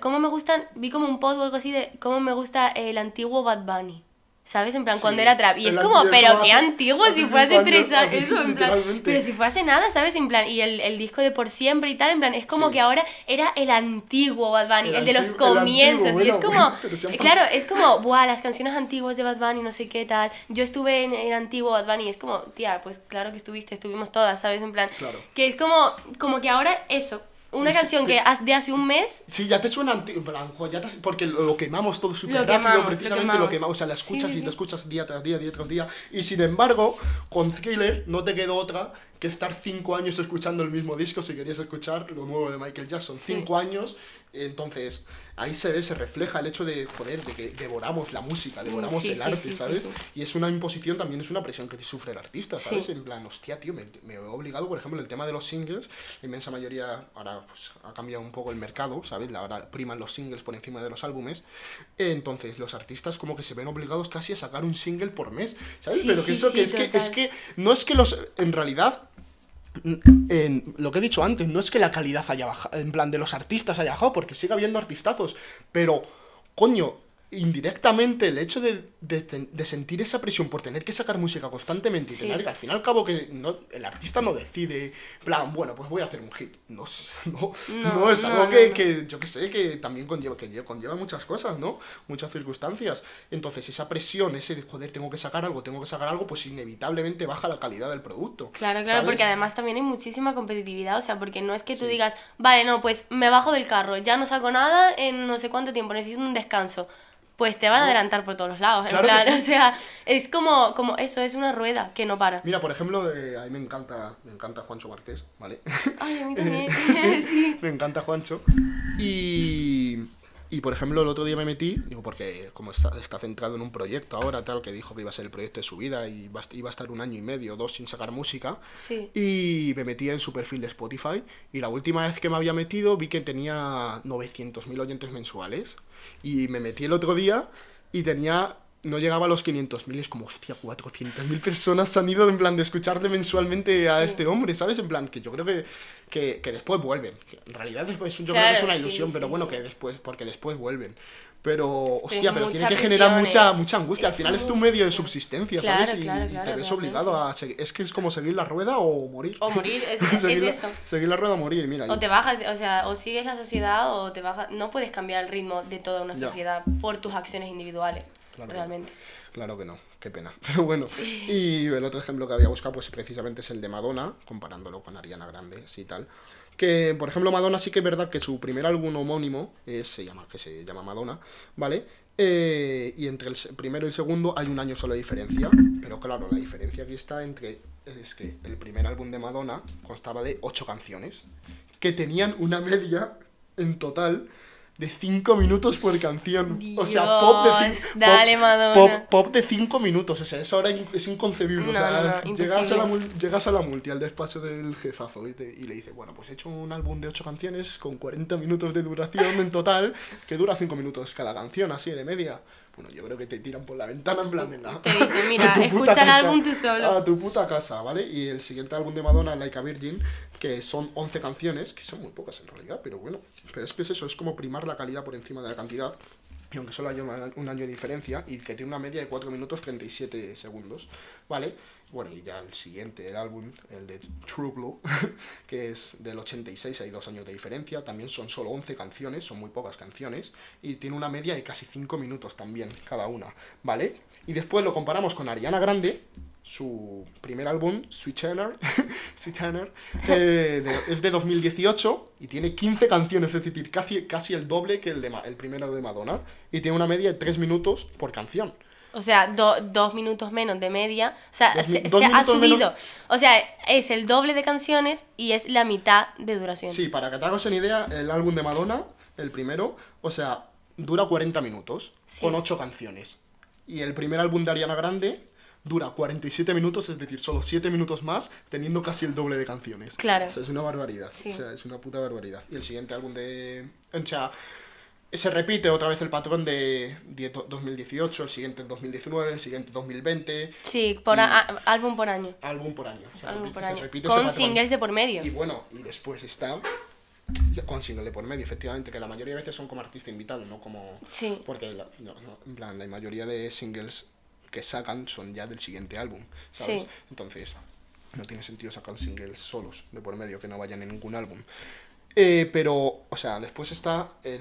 ¿cómo me gustan? Vi como un post o algo así de cómo me gusta el antiguo Bad Bunny. ¿Sabes? En plan, cuando era trap. Y es como, pero qué antiguo, si fue hace tres años. Eso, en plan. Pero si fue hace nada, ¿sabes? En plan, y el, el, disco de Por Siempre y tal, en plan, es como que ahora era el antiguo Bad Bunny, el, de los comienzos. y es como, claro, es como, buah, las canciones antiguas de Bad Bunny, no sé qué tal. Yo estuve en el antiguo Bad Bunny y es como, tía, pues claro que estuviste, estuvimos todas, ¿sabes? En plan, que es como, como que ahora eso, una canción que de hace un mes. Sí, ya te suena antiguo. porque lo, quemamos todo súper rápido, precisamente lo quemamos. O sea, la escuchas y lo escuchas día tras día, día tras día. Y sin embargo, con Thriller no te quedó otra que estar cinco años escuchando el mismo disco si querías escuchar lo nuevo de Michael Jackson. Cinco años, entonces ahí se ve, se refleja el hecho de, joder, de que devoramos la música, devoramos el arte, ¿sabes? Y es una imposición, también es una presión que sufre el artista, ¿sabes? En plan, hostia, tío, me, me, he obligado, por ejemplo, el tema de los singles, la inmensa mayoría, ahora pues ha cambiado un poco el mercado, ¿sabes? Ahora priman los singles por encima de los álbumes, entonces los artistas como que se ven obligados casi a sacar un single por mes, ¿sabes? Pero que eso que es que es que no es que los en realidad en lo que he dicho antes, no es que la calidad haya bajado, en plan de los artistas haya bajado, porque sigue habiendo artistazos, pero, coño, indirectamente el hecho de, de, sentir esa presión por tener que sacar música constantemente y tener que al fin y al cabo que no, el artista no decide, plan, bueno, pues voy a hacer un hit. No, no, no, es algo que, que, yo que sé, que también conlleva, que conlleva muchas cosas, ¿no? Muchas circunstancias. Entonces, esa presión, ese de, joder, tengo que sacar algo, tengo que sacar algo, pues inevitablemente baja la calidad del producto. Claro, claro, porque además también hay muchísima competitividad, o sea, porque no es que tú digas, vale, no, pues me bajo del carro, ya no saco nada en no sé cuánto tiempo, necesito un descanso pues te van a adelantar por todos los lados. En plan, o sea, es como, como eso, es una rueda que no para. Mira, por ejemplo, eh, a mí me encanta, me encanta Juancho Marqués, ¿vale? Ay, a mí también. sí, Me encanta Juancho. Y, y, por ejemplo, el otro día me metí, digo, porque como está, está, centrado en un proyecto ahora, tal, que dijo que iba a ser el proyecto de su vida y iba a estar un año y medio, dos sin sacar música. Sí. Y me metí en su perfil de Spotify. Y la última vez que me había metido vi que tenía 900.000 oyentes mensuales. Y me metí el otro día y tenía no llegaba a los 500.000, es como, hostia, 400.000 personas han ido en plan de escucharle mensualmente a este hombre, ¿sabes? En plan, que yo creo que, que, que después vuelven. en realidad después, yo creo que es una ilusión, pero bueno, que después, porque después vuelven. Pero, hostia, pero, tiene que generar mucha, mucha angustia. Al final es tu medio de subsistencia, ¿sabes? y, te ves obligado a seguir. Es que es como seguir la rueda o morir. O morir, es, seguir eso. seguir la rueda o morir, mira. O te bajas, o sea, o sigues la sociedad o te bajas. No puedes cambiar el ritmo de toda una sociedad por tus acciones individuales, realmente. Claro que no, qué pena. Pero bueno, y el otro ejemplo que había buscado, pues precisamente es el de Madonna, comparándolo con Ariana Grande, y tal que, por ejemplo, Madonna sí que es verdad que su primer álbum homónimo se llama, que se llama Madonna, ¿vale? Eh, y entre el primero y el segundo hay un año solo de diferencia, pero claro, la diferencia aquí está entre, es que el primer álbum de Madonna constaba de ocho canciones, que tenían una media en total de 5 minutos por canción. o sea, pop de 5 pop, de cinco minutos. O sea, eso ahora es inconcebible. o sea, llegas, a la, llegas a la multi, al despacho del jefazo, y, y, le dice, bueno, pues he hecho un álbum de 8 canciones con 40 minutos de duración en total, que dura 5 minutos cada canción, así de media. Bueno, yo creo que te tiran por la ventana en plan, venga. Te dicen, mira, escucha el álbum tú solo. A tu puta casa, ¿vale? Y el siguiente álbum de Madonna, Like a Virgin, que son 11 canciones, que son muy pocas en realidad, pero bueno. Pero es que es eso, es como primar la calidad por encima de la cantidad. Y aunque solo haya un año de diferencia, y que tiene una media de 4 minutos 37 segundos, ¿vale? Bueno, y ya el siguiente, el álbum, el de True Blue, que es del 86, hay dos años de diferencia, también son solo 11 canciones, son muy pocas canciones, y tiene una media de casi 5 minutos también cada una, ¿vale? Y después lo comparamos con Ariana Grande, su primer álbum, Sweet Tenor eh, de- es de 2018 y tiene 15 canciones, es decir, casi, casi el doble que el, de, el primero de Madonna, y tiene una media de 3 minutos por canción. O sea, do- dos minutos menos de media. O sea, Dos se, dos se ha subido. menos. O sea, es el doble de canciones y es la mitad de duración. Sí, para que te hagas una idea, el álbum de Madonna, el primero, o sea, dura 40 minutos, Sí. con 8 canciones. Y el primer álbum de Ariana Grande dura 47 minutos, es decir, solo 7 minutos más, teniendo casi el doble de canciones. Claro. O sea, es una barbaridad. Sí. O sea, es una puta barbaridad. Y el siguiente álbum de... O sea, se repite otra vez el patrón de, de do- 2018, el siguiente en 2019, el siguiente en 2020, Sí, por a- álbum por año. álbum por año. Se Álbum repite- por se año. repite Con singles de por medio. Y bueno, y después está con single de por medio, efectivamente, que la mayoría de veces son como artista invitado, no como... Sí. Porque, la, no, no, en plan, la mayoría de singles que sacan son ya del siguiente álbum, ¿sabes? Sí. Entonces, no tiene sentido sacar singles solos de por medio que no vayan en ningún álbum. Eh, pero, o sea, después está el...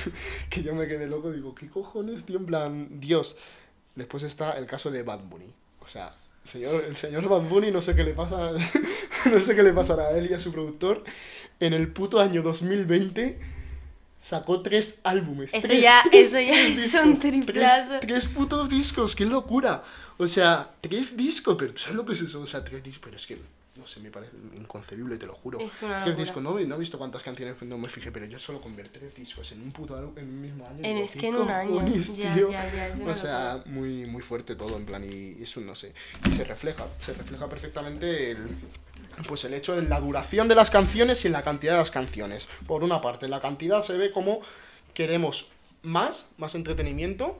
que yo me quedé loco, digo, ¿qué cojones, tío? En plan, Dios. Después está el caso de Bad Bunny. O sea, el señor, el señor Bad Bunny, no sé qué le pasa, no sé qué le pasará a él y a su productor. En el puto año 2020 sacó tres álbumes. Eso tres- ya- tres- eso ya tres es un discos, triplazo. Tres, tres putos discos, qué locura. O sea, tres discos, pero ¿tú sabes lo que es eso? O sea, tres discos, pero es que, no sé, me parece inconcebible, te lo juro. Es una Tres discos, no, no he visto cuántas canciones, no me fijé, pero yo solo con ver tres discos en un puto álbum, en un mismo año. En- es ¿qué que en un año, ya, tío? ya, ya, o sea, muy, muy fuerte todo, en plan, y eso no sé. Y se refleja, se refleja perfectamente el, pues el hecho en la duración de las canciones y en la cantidad de las canciones. Por una parte, en la cantidad se ve como queremos más, más entretenimiento,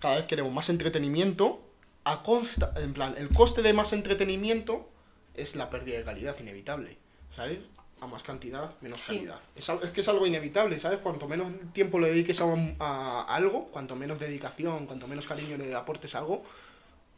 cada vez queremos más entretenimiento, a consta, en plan, el coste de más entretenimiento es la pérdida de calidad inevitable, ¿sabes? A más cantidad, menos Sí. calidad. Es, es que es algo inevitable, ¿sabes? Cuanto menos tiempo le dediques a, un- a algo, cuanto menos dedicación, cuanto menos cariño le aportes a algo,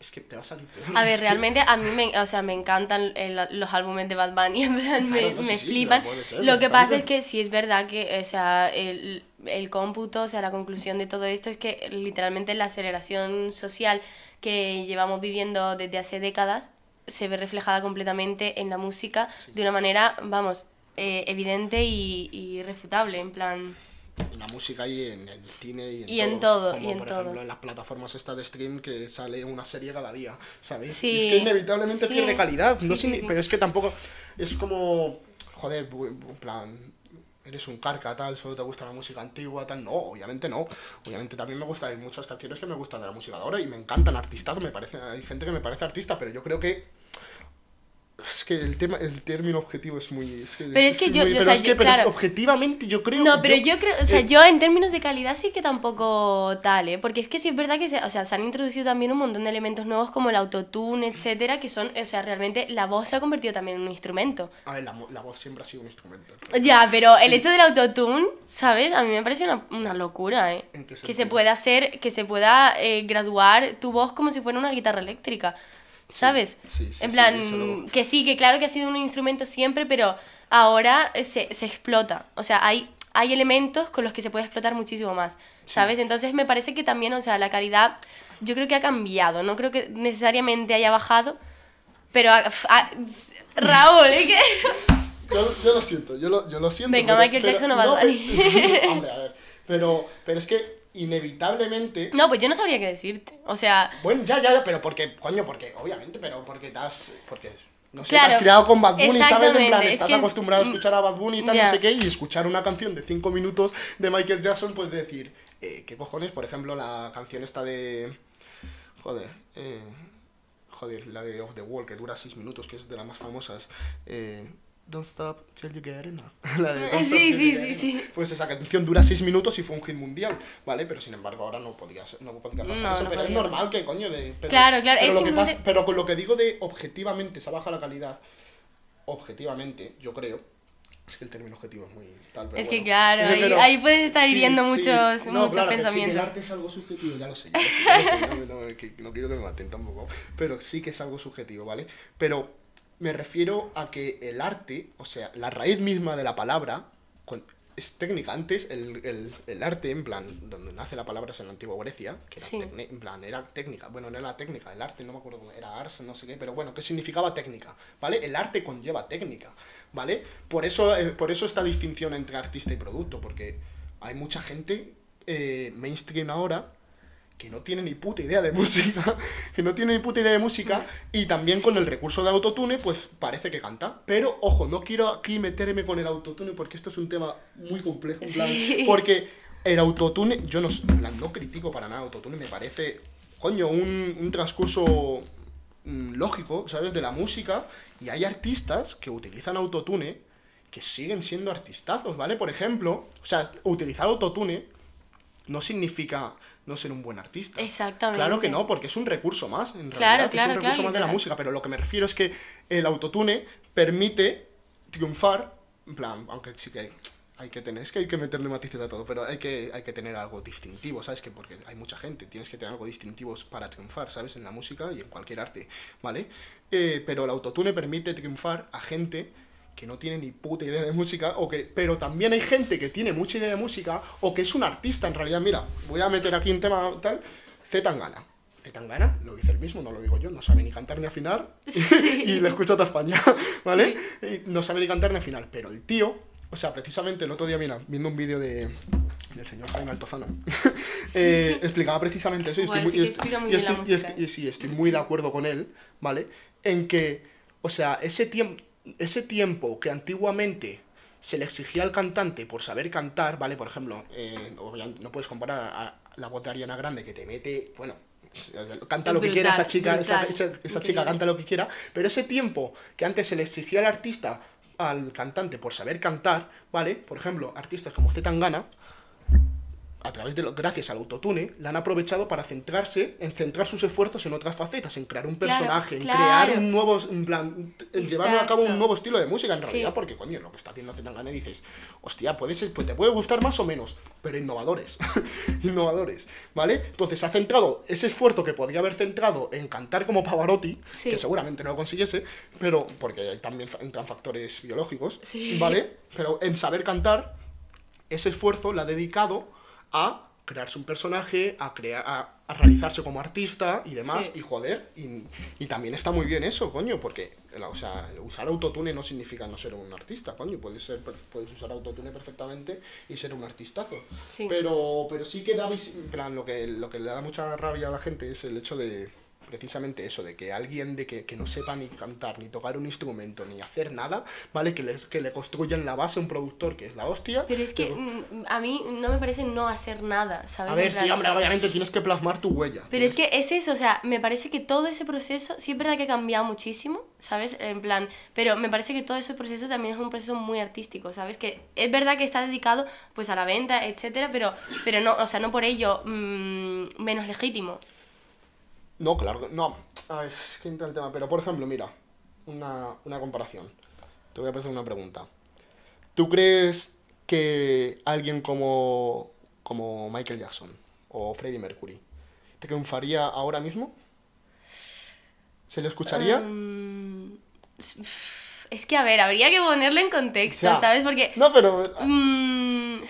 es que te va a salir peor. A ver, realmente a mí me, o sea, me encantan el- los álbumes de Bad Bunny, en plan, me, Claro, no, sí, me sí, flipan. ser, Lo que pasa es que sí es verdad que, o sea, el, el cómputo, o sea, la conclusión de todo esto es que literalmente la aceleración social que llevamos viviendo desde hace décadas se ve reflejada completamente en la música de una manera, vamos, eh, evidente y, y irrefutable, en plan... en la música y en el cine y en, Y en todo, como y en por todo. ejemplo en las plataformas esta de stream que sale una serie cada día, ¿sabes? Sí, Y es que inevitablemente pierde calidad, no sí. pero es que tampoco es como joder, en plan eres un carca tal, solo te gusta la música antigua tal, no, obviamente no. Obviamente también me gusta hay muchas canciones que me gustan de la música de ahora y me encantan artistas, me parece hay gente que me parece artista, pero yo creo que es que el tema el término objetivo es muy es que, Pero es que yo- muy- yo- o pero sea, es que yo- pero es- claro. objetivamente yo creo No, pero yo, creo, o sea, eh, yo en términos de calidad sí que tampoco tal, ¿eh? Porque es que sí es verdad que se, o sea, se han introducido también un montón de elementos nuevos como el autotune, etcétera, que son, o sea, realmente la voz se ha convertido también en un instrumento. A ver, la, la voz siempre ha sido un instrumento. Ya, pero el Sí. hecho del autotune, ¿sabes? A mí me parece una, una locura, ¿eh? ¿En qué Que se pueda hacer, que se pueda eh, graduar tu voz como si fuera una guitarra eléctrica, ¿sabes? sí, sí, en plan, que sí, que claro que ha sido un instrumento siempre, pero ahora eh, se, se explota. O sea, hay, hay elementos con los que se puede explotar muchísimo más, ¿sabes? Entonces me parece que también, o sea, la calidad, yo creo que ha cambiado, no creo que necesariamente haya bajado, pero... ha- Raúl, ¿eh? ¿qué? Yo, yo lo siento, yo lo, yo lo siento. Venga, Michael Jackson o Bad no, pero- Hombre, a ver. Pero, pero es que inevitablemente. No, pues yo no sabría qué decirte. O sea, Bueno, ya, ya, ya, pero porque, coño, porque, obviamente, pero porque has. Porque. No sé, Claro, te has criado con Bad Bunny, ¿sabes? En plan, es estás es- acostumbrado a escuchar a Bad Bunny y tal, no sé qué, y escuchar una canción de 5 minutos de Michael Jackson, pues decir, eh, ¿qué cojones? Por ejemplo, la canción esta de. Joder, eh, Joder, la de Off the Wall, que dura 6 minutos, que es de las más famosas. Eh, Don't stop till you get enough. La de Don't Sí, stop till sí, you sí, get sí. enough. Pues esa canción dura 6 minutos y fue un hit mundial, ¿vale? Pero sin embargo ahora no podía, ser- no podía pasar No, eso. no pero es podía normal que, coño, de... Pero, Claro, claro, Pero, es lo que pasa- simplemente- pero con lo que digo de objetivamente se baja la calidad, objetivamente, yo creo Es que el término objetivo es muy tal, pero Es que bueno. claro, ahí, puedes estar hiriendo muchos, No, muchos claro que sí, que pensamientos. el arte es algo subjetivo, ya lo sé, ya lo sé, ya lo sé, no, no, que no quiero que me maten tampoco, pero sí que es algo subjetivo, ¿vale? Pero me refiero a que el arte, o sea, la raíz misma de la palabra, con- es técnica. Antes el, el, el arte, en plan, donde nace la palabra es en la antigua Grecia, que era, Sí. tecne- en plan, era técnica. Bueno, no era técnica, el arte no me acuerdo cómo era, ars, no sé qué, pero bueno, que significaba técnica, ¿vale? El arte conlleva técnica, ¿vale? Por eso, eh, por eso esta distinción entre artista y producto, porque hay mucha gente eh, mainstream ahora que no tiene ni puta idea de música, que no tiene ni puta idea de música, y también con el recurso de autotune, pues parece que canta. Pero, ojo, no quiero aquí meterme con el autotune porque esto es un tema muy complejo, en plan, Sí. porque el autotune, yo no, en plan, no critico para nada autotune, me parece, coño, un, un transcurso mm, lógico, ¿sabes? De la música, y hay artistas que utilizan autotune que siguen siendo artistazos, ¿vale? Por ejemplo, o sea, utilizar autotune no significa no ser un buen artista. Exactamente. Claro que no, porque es un recurso más, en Claro, realidad. es claro, un recurso claro, más de la música, pero lo que me refiero es que el autotune permite triunfar, en plan, aunque sí que hay que tener, es que hay que meterle matices a todo, pero hay que, hay que tener algo distintivo, ¿sabes? Que porque hay mucha gente, tienes que tener algo distintivo para triunfar, ¿sabes? En la música y en cualquier arte, ¿vale? Eh, pero el autotune permite triunfar a gente que no tiene ni puta idea de música, o que, pero también hay gente que tiene mucha idea de música, o que es un artista en realidad. Mira, voy a meter aquí un tema tal, Z Tangana. Z Tangana, lo dice él mismo, no lo digo yo, no sabe ni cantar ni afinar, y le escucha a toda España, ¿vale? Y no sabe ni cantar ni afinar, pero el tío, o sea, precisamente el otro día, mira, viendo un vídeo de del señor Jaime Altozano, eh, explicaba precisamente eso, y sí y y y y sí, estoy muy de acuerdo con él, ¿vale? En que, o sea, ese tiempo, ese tiempo que antiguamente se le exigía al cantante por saber cantar, ¿vale? Por ejemplo, eh, no puedes comparar a la voz de Ariana Grande que te mete, bueno, canta lo que quiera esa chica, esa, brutal, esa- esa chica canta lo que quiera, pero ese tiempo que antes se le exigía al artista, al cantante por saber cantar, ¿vale? Por ejemplo, artistas como Z Tangana, a través de lo, gracias al autotune, la han aprovechado para centrarse, en centrar sus esfuerzos en otras facetas, en crear un Claro, personaje, en claro. crear un nuevo, en plan, en llevar a cabo un nuevo estilo de música, en Sí. realidad, porque coño, lo que está haciendo Zetangana y dices, hostia, puede ser, pues te puede gustar más o menos, pero innovadores, innovadores, ¿vale? Entonces ha centrado ese esfuerzo que podría haber centrado en cantar como Pavarotti, Sí. que seguramente no lo consiguiese, pero porque también entran factores biológicos, Sí. ¿vale? Pero en saber cantar, ese esfuerzo la ha dedicado a crearse un personaje, a crear, a, a realizarse como artista y demás, Sí. y joder, y, y también está muy bien eso, coño, porque, o sea, usar autotune no significa no ser un artista, coño, puedes, ser, puedes usar autotune perfectamente y ser un artistazo. Sí. Pero, pero sí que da, plan, lo que, lo que le da mucha rabia a la gente es el hecho de, precisamente eso, de que alguien de que, que no sepa ni cantar, ni tocar un instrumento, ni hacer nada, ¿vale? Que, les, que le construya en la base un productor que es la hostia. Pero es que Pero- mm, a mí no me parece no hacer nada, ¿sabes? a ver, sí, hombre, obviamente tienes que plasmar tu huella. Pero es que es eso, o sea, me parece que todo ese proceso, sí es verdad que ha cambiado muchísimo, ¿sabes? En plan, pero me parece que todo ese proceso también es un proceso muy artístico, ¿sabes? Que es verdad que está dedicado pues a la venta, etcétera, pero, pero no, o sea, no por ello mm, menos legítimo. No, claro, que- no. A ver, es que entra el tema. Pero, por ejemplo, mira, una, una comparación. Te voy a hacer una pregunta. ¿Tú crees que alguien como, como Michael Jackson o Freddie Mercury triunfaría ahora mismo? ¿Se le escucharía? Mm, es que, a ver, habría que ponerlo en contexto, sea, ¿sabes? Porque... No, pero... mm,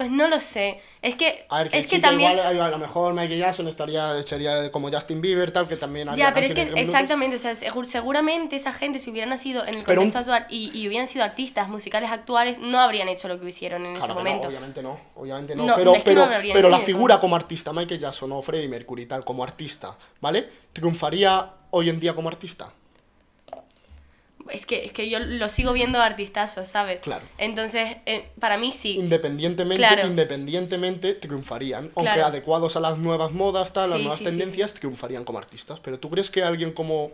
pues no lo sé. Es que, A ver, que es sí que también... igual a lo mejor Michael Jackson estaría, sería como Justin Bieber, tal, que también haría Ya, pero es que exactamente, o sea, segur- seguramente esa gente si hubiera nacido en el Pero un- contexto actual y, y hubieran sido artistas musicales actuales, no habrían hecho lo que hicieron en Claro ese momento. No, obviamente no, obviamente no. No, pero pero, no habrían pero la figura como artista, Michael Jackson o Freddie Mercury tal, como artista, ¿vale? ¿Triunfaría hoy en día como artista? Es que, es que yo lo sigo viendo artistazos, ¿sabes? Claro. Entonces, eh, para mí sí. Independientemente, Claro. independientemente triunfarían. Aunque Claro. adecuados a las nuevas modas, tal, las nuevas sí, sí, tendencias, triunfarían como artistas. Pero ¿tú crees que alguien como...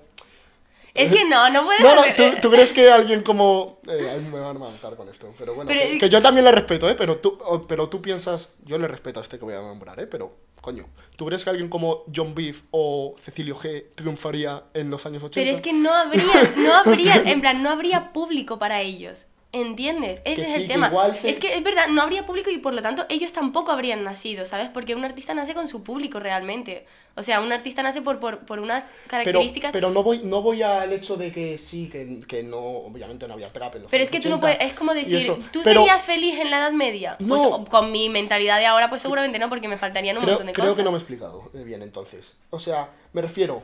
Es que no, no puedes No, no, hacer- ¿tú, tú crees que alguien como... eh, me van a matar con esto, pero bueno, Pero que, yo también le respeto, ¿eh? Pero tú, o- pero tú piensas... Yo le respeto a este que voy a nombrar, ¿eh? Pero, coño, ¿tú crees que alguien como John Beef o Cecilio G triunfaría en los años 80? Pero es que no habría, no habría, en plan, no habría público para ellos. ¿Entiendes? Ese Que es sí, el tema. se- Es que es verdad, no habría público y por lo tanto ellos tampoco habrían nacido, ¿sabes? Porque un artista nace con su público realmente. O sea, un artista nace por, por, por unas características. pero no voy no voy al hecho de que sí, que, que no, obviamente no había trap en los Pero es que tú no 80 puedes, es como decir, ¿tú pero serías feliz en la Edad Media? Pues No. con mi mentalidad de ahora, pues seguramente no, porque me faltarían un creo, montón de creo cosas. que no me he explicado bien entonces. O sea, me refiero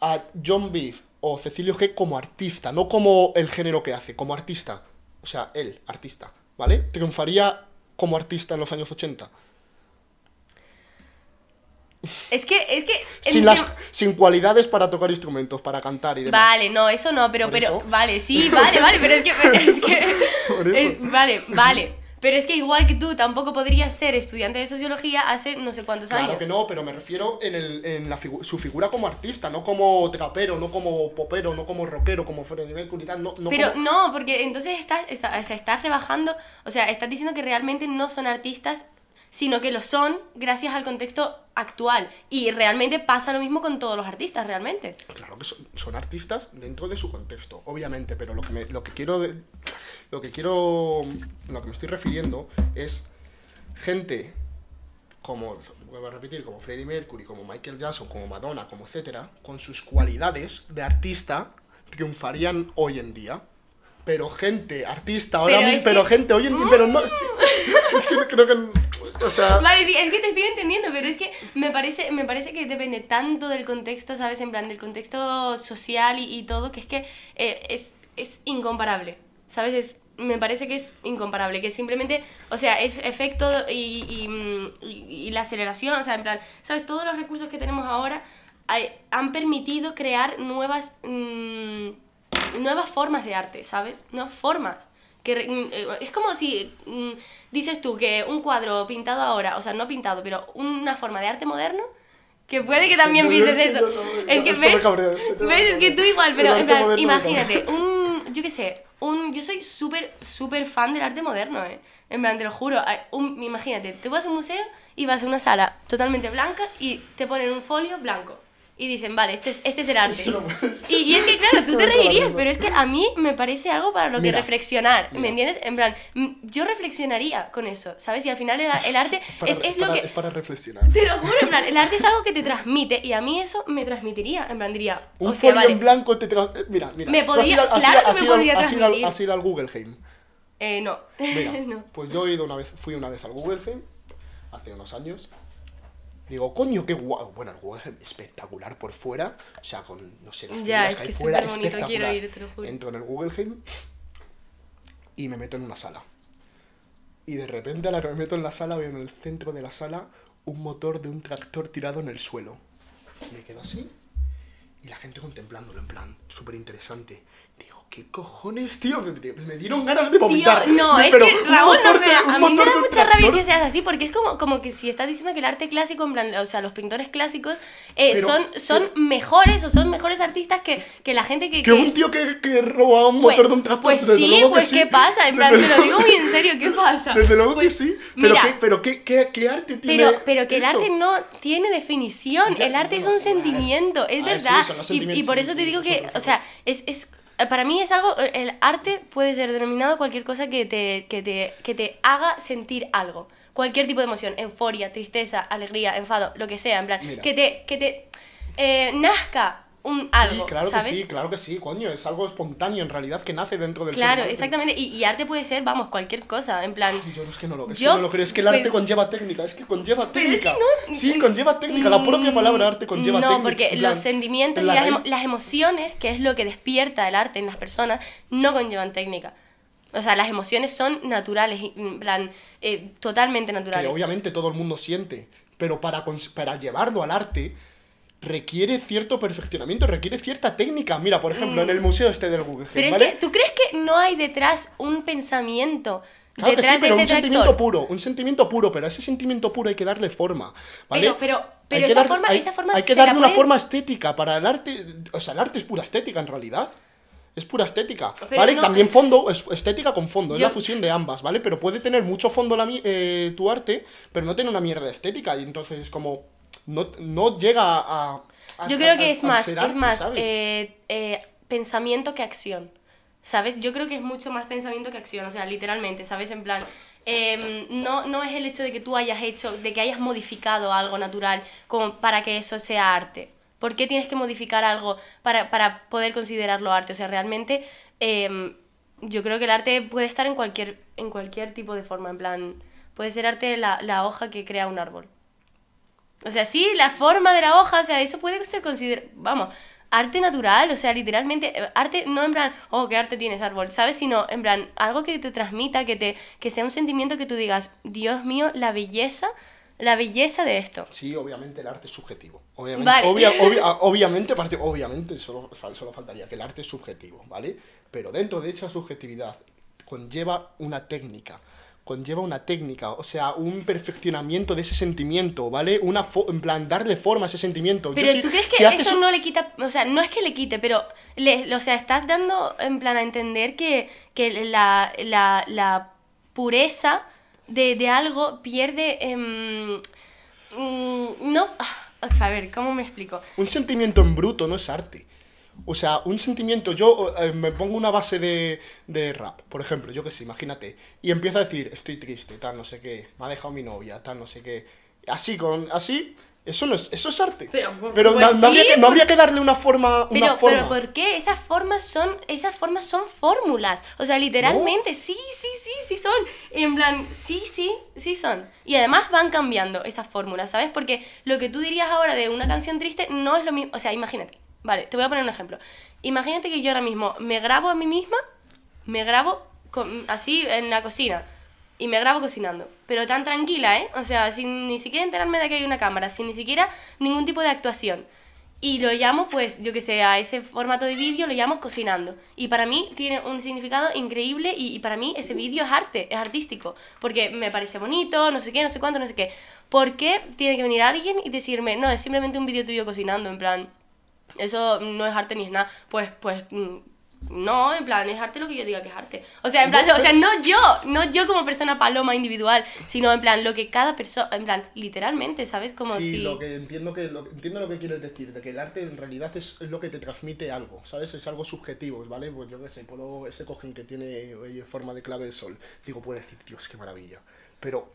a John Beef o Cecilio G como artista, no como el género que hace, como artista. O sea, él, artista, ¿vale? Triunfaría como artista en los años 80. Es que, es que... Sin, las, cualidades para tocar instrumentos, para cantar y demás. Vale, no, eso no, pero, pero, eso. vale, sí, vale, vale, pero es que, es que- es- vale, vale, pero es que igual que tú tampoco podrías ser estudiante de sociología hace no sé cuántos Claro años. que no, pero me refiero en, el, en la figu- su figura como artista, no como trapero, no como popero, no como rockero, como Freddie Mercury tal, no, no Pero como- no, porque entonces estás, o sea, estás rebajando, o sea, estás diciendo que realmente no son artistas, sino que lo son gracias al contexto actual. Y realmente pasa lo mismo con todos los artistas, realmente. Claro que son, son artistas dentro de su contexto, obviamente, pero lo que, me, lo que quiero, de- lo que quiero, lo que me estoy refiriendo es gente como, vuelvo a repetir, como Freddie Mercury, como Michael Jackson, como Madonna, como etcétera, con sus cualidades de artista, triunfarían hoy en día. Pero gente, artista, ahora Pero pero que- gente hoy en día, pero no, sí, es que creo que, o sea, Vale, sí, es que te estoy entendiendo, pero es que me parece, me parece que depende tanto del contexto, ¿sabes? En plan, del contexto social y, y todo, que es que eh, es, es incomparable, ¿sabes? Es, me parece que es incomparable, que simplemente, o sea, es efecto y, y, mm, y- la aceleración, o sea, en plan, ¿sabes? Todos los recursos que tenemos ahora hay- han permitido crear nuevas, mm, nuevas formas de arte, ¿sabes? Nuevas formas. Que mm, eh, es como si dices tú que un cuadro pintado ahora, o sea, no pintado, pero una forma de arte moderno, que puede que también pienses eso. Es que ves, es que tú igual, pero en plan, imagínate, un, yo qué sé, un, yo soy súper, súper fan del arte moderno, eh. En plan, te lo juro, un- imagínate, te vas a un museo y vas a una sala totalmente blanca y te ponen un folio blanco. Y dicen, vale, este es, este es el arte. no y, y es que, claro, Es tú te reirías, pero es que a mí me parece algo para lo que Mira, reflexionar, ¿me entiendes? En plan, yo reflexionaría con eso, ¿sabes? Y al final el, el arte para, es, es para- lo que... es para reflexionar. Te lo juro, en plan, el arte es algo que te transmite y a mí eso me transmitiría. En plan, diría, Un folio vale. en blanco te tra- eh, Mira, mira. Me tú has has claro ido- que has me ido al- podría has ido al- transmitir. has ido al Guggenheim. Eh, no. Mira, no. pues yo he ido una vez, fui una vez al Guggenheim, hace unos años. Digo, coño, qué guapo. Bueno, el Guggenheim espectacular por fuera. O sea, con, no sé, las Ya, es que hay es fuera, espectacular. ir. Entro en el Guggenheim y me meto en una sala. Y de repente, a la que me meto en la sala, veo en el centro de la sala un motor de un tractor tirado en el suelo. Me quedo así y la gente contemplándolo, en plan, súper interesante. ¿Qué cojones, tío? Me, me dieron ganas de Tío, vomitar. no, es que Raúl, no me da- a mí me da mucha rabia que seas así, porque es como, como que si estás diciendo que el arte clásico, en plan, o sea, los pintores clásicos eh, Pero- son, son mejores o son mejores artistas que, que la gente que... Que un tío que, que roba un Pues- motor de un tractor. Pues sí, pues sí. ¿qué pasa? En plan, te lo digo muy en serio, ¿qué pasa? Desde luego Pues, que sí. Pero, mira, qué, pero qué, qué, qué arte tiene. Pero, pero que el arte no tiene definición. Ya, el arte es un sentimiento, es verdad. y, por eso te digo que, o sea, es, para mí es algo, el arte puede ser denominado cualquier cosa que te, que te, que te haga sentir algo. Cualquier tipo de emoción, euforia, tristeza, alegría, enfado, lo que sea, en plan, Mira. que te, que te eh, nazca un Sí, algo, claro ¿sabes? que sí, claro que sí, coño. Es algo espontáneo en realidad que nace dentro del ser Claro, exactamente. Y, y arte puede ser, vamos, cualquier cosa, en plan... Yo es que no lo, es Yo, que no lo creo, es que el arte pues- conlleva técnica, es que conlleva Pero es que técnica. no- Sí, conlleva técnica, la propia palabra arte conlleva no, técnica. porque en plan, los sentimientos y la las, emo- las emociones, que es lo que despierta el arte en las personas, no conllevan técnica. O sea, las emociones son naturales, en plan, eh, totalmente que naturales. obviamente todo el mundo siente, pero para, para llevarlo al arte requiere cierto perfeccionamiento, requiere cierta técnica. Mira, por ejemplo, en el museo este del Guggenheim, Mm. Pero es ¿vale? que, ¿tú crees que no hay detrás un pensamiento Claro que sí, pero un sentimiento puro, un sentimiento puro, pero a ese sentimiento puro hay que darle forma, ¿vale? Pero, pero Pero hay que esa dar- forma- hay, esa forma hay que darle una puede- forma estética para el arte. O sea, el arte es pura estética en realidad. Es pura estética. Pero ¿Vale? no- También fondo, es estética con fondo, es la fusión de ambas, ¿vale? Pero puede tener mucho fondo la, eh, tu arte, pero no tiene una mierda de estética. Y entonces, como. No, no llega a. a- Yo creo que a- es más, es más eh, eh, pensamiento que acción. ¿Sabes? Yo creo que es mucho más pensamiento que acción. O sea, literalmente, ¿sabes? En plan. em, no, no es el hecho de que tú hayas hecho, de que hayas modificado algo natural como para que eso sea arte. ¿Por qué tienes que modificar algo para, para poder considerarlo arte? O sea, realmente em, yo creo que el arte puede estar en cualquier, en cualquier tipo de forma. En plan, puede ser arte la, la hoja que crea un árbol. O sea, sí, la forma de la hoja, o sea, eso puede ser considerado, vamos, arte natural, o sea, literalmente, eh, arte no en plan, oh, qué arte tienes árbol, ¿sabes? Sino en plan, algo que te transmita, que, te, que sea un sentimiento que tú digas, Dios mío, la belleza, la belleza de esto. Sí, obviamente el arte es subjetivo. Obviamente, Vale. obvia- obvia- obviamente, parece- obviamente solo, solo faltaría que el arte es subjetivo, ¿vale? Pero dentro de esa subjetividad conlleva una técnica. Conlleva una técnica, o sea, un perfeccionamiento de ese sentimiento, ¿vale? Una fo- en plan, darle forma a ese sentimiento. Yo Pero si- tú crees que si eso no le quita, o sea, no es que le quite, pero, le, o sea, estás dando en plan a entender que, que la, la, la pureza de, de algo pierde... em, mm, no, ah, a ver, ¿cómo me explico? Un sentimiento en bruto no es arte. O sea, un sentimiento, yo eh, me pongo una base de, de rap, por ejemplo, yo que sé, imagínate, y empiezo a decir, estoy triste, tal, no sé qué, me ha dejado mi novia, tal, no sé qué, así, con, así, eso no es, eso es arte. Pero, Pero pues no, no habría que, no pues- habría que darle una forma, una Pero, forma. pero ¿por qué? Esas formas son, esas formas son fórmulas. O sea, literalmente, sí, sí, sí, sí son. En plan, sí, sí, sí son. Y además van cambiando esas fórmulas, ¿sabes? Porque lo que tú dirías ahora de una canción triste no es lo mismo. O sea, imagínate. Vale, te voy a poner un ejemplo. Imagínate que yo ahora mismo me grabo a mí misma, me grabo así en la cocina. Y me grabo cocinando. Pero tan tranquila, ¿eh? O sea, sin ni siquiera enterarme de que hay una cámara, sin ni siquiera ningún tipo de actuación. Y lo llamo, pues, yo que sé, a ese formato de vídeo lo llamo cocinando. Y para mí tiene un significado increíble y, y para mí ese vídeo es arte, es artístico. Porque me parece bonito, no sé qué, no sé cuánto, no sé qué. ¿Por qué tiene que venir alguien y decirme, no, es simplemente un vídeo tuyo cocinando? En plan, eso no es arte ni es nada. Pues, pues, mm, no, en plan, es arte lo que yo diga que es arte. O sea, en plan, No, o sea, no yo, no yo como persona paloma individual, sino en plan, lo que cada persona, en plan, literalmente, ¿sabes? Como sí, si... lo que entiendo que lo, entiendo lo que quieres decir, de que el arte en realidad es, es lo que te transmite algo, ¿sabes? Es algo subjetivo, ¿vale? Pues yo qué sé, puedo, ese cojín que tiene oye, forma de clave de sol, digo, puedo decir, Dios, qué maravilla. Pero,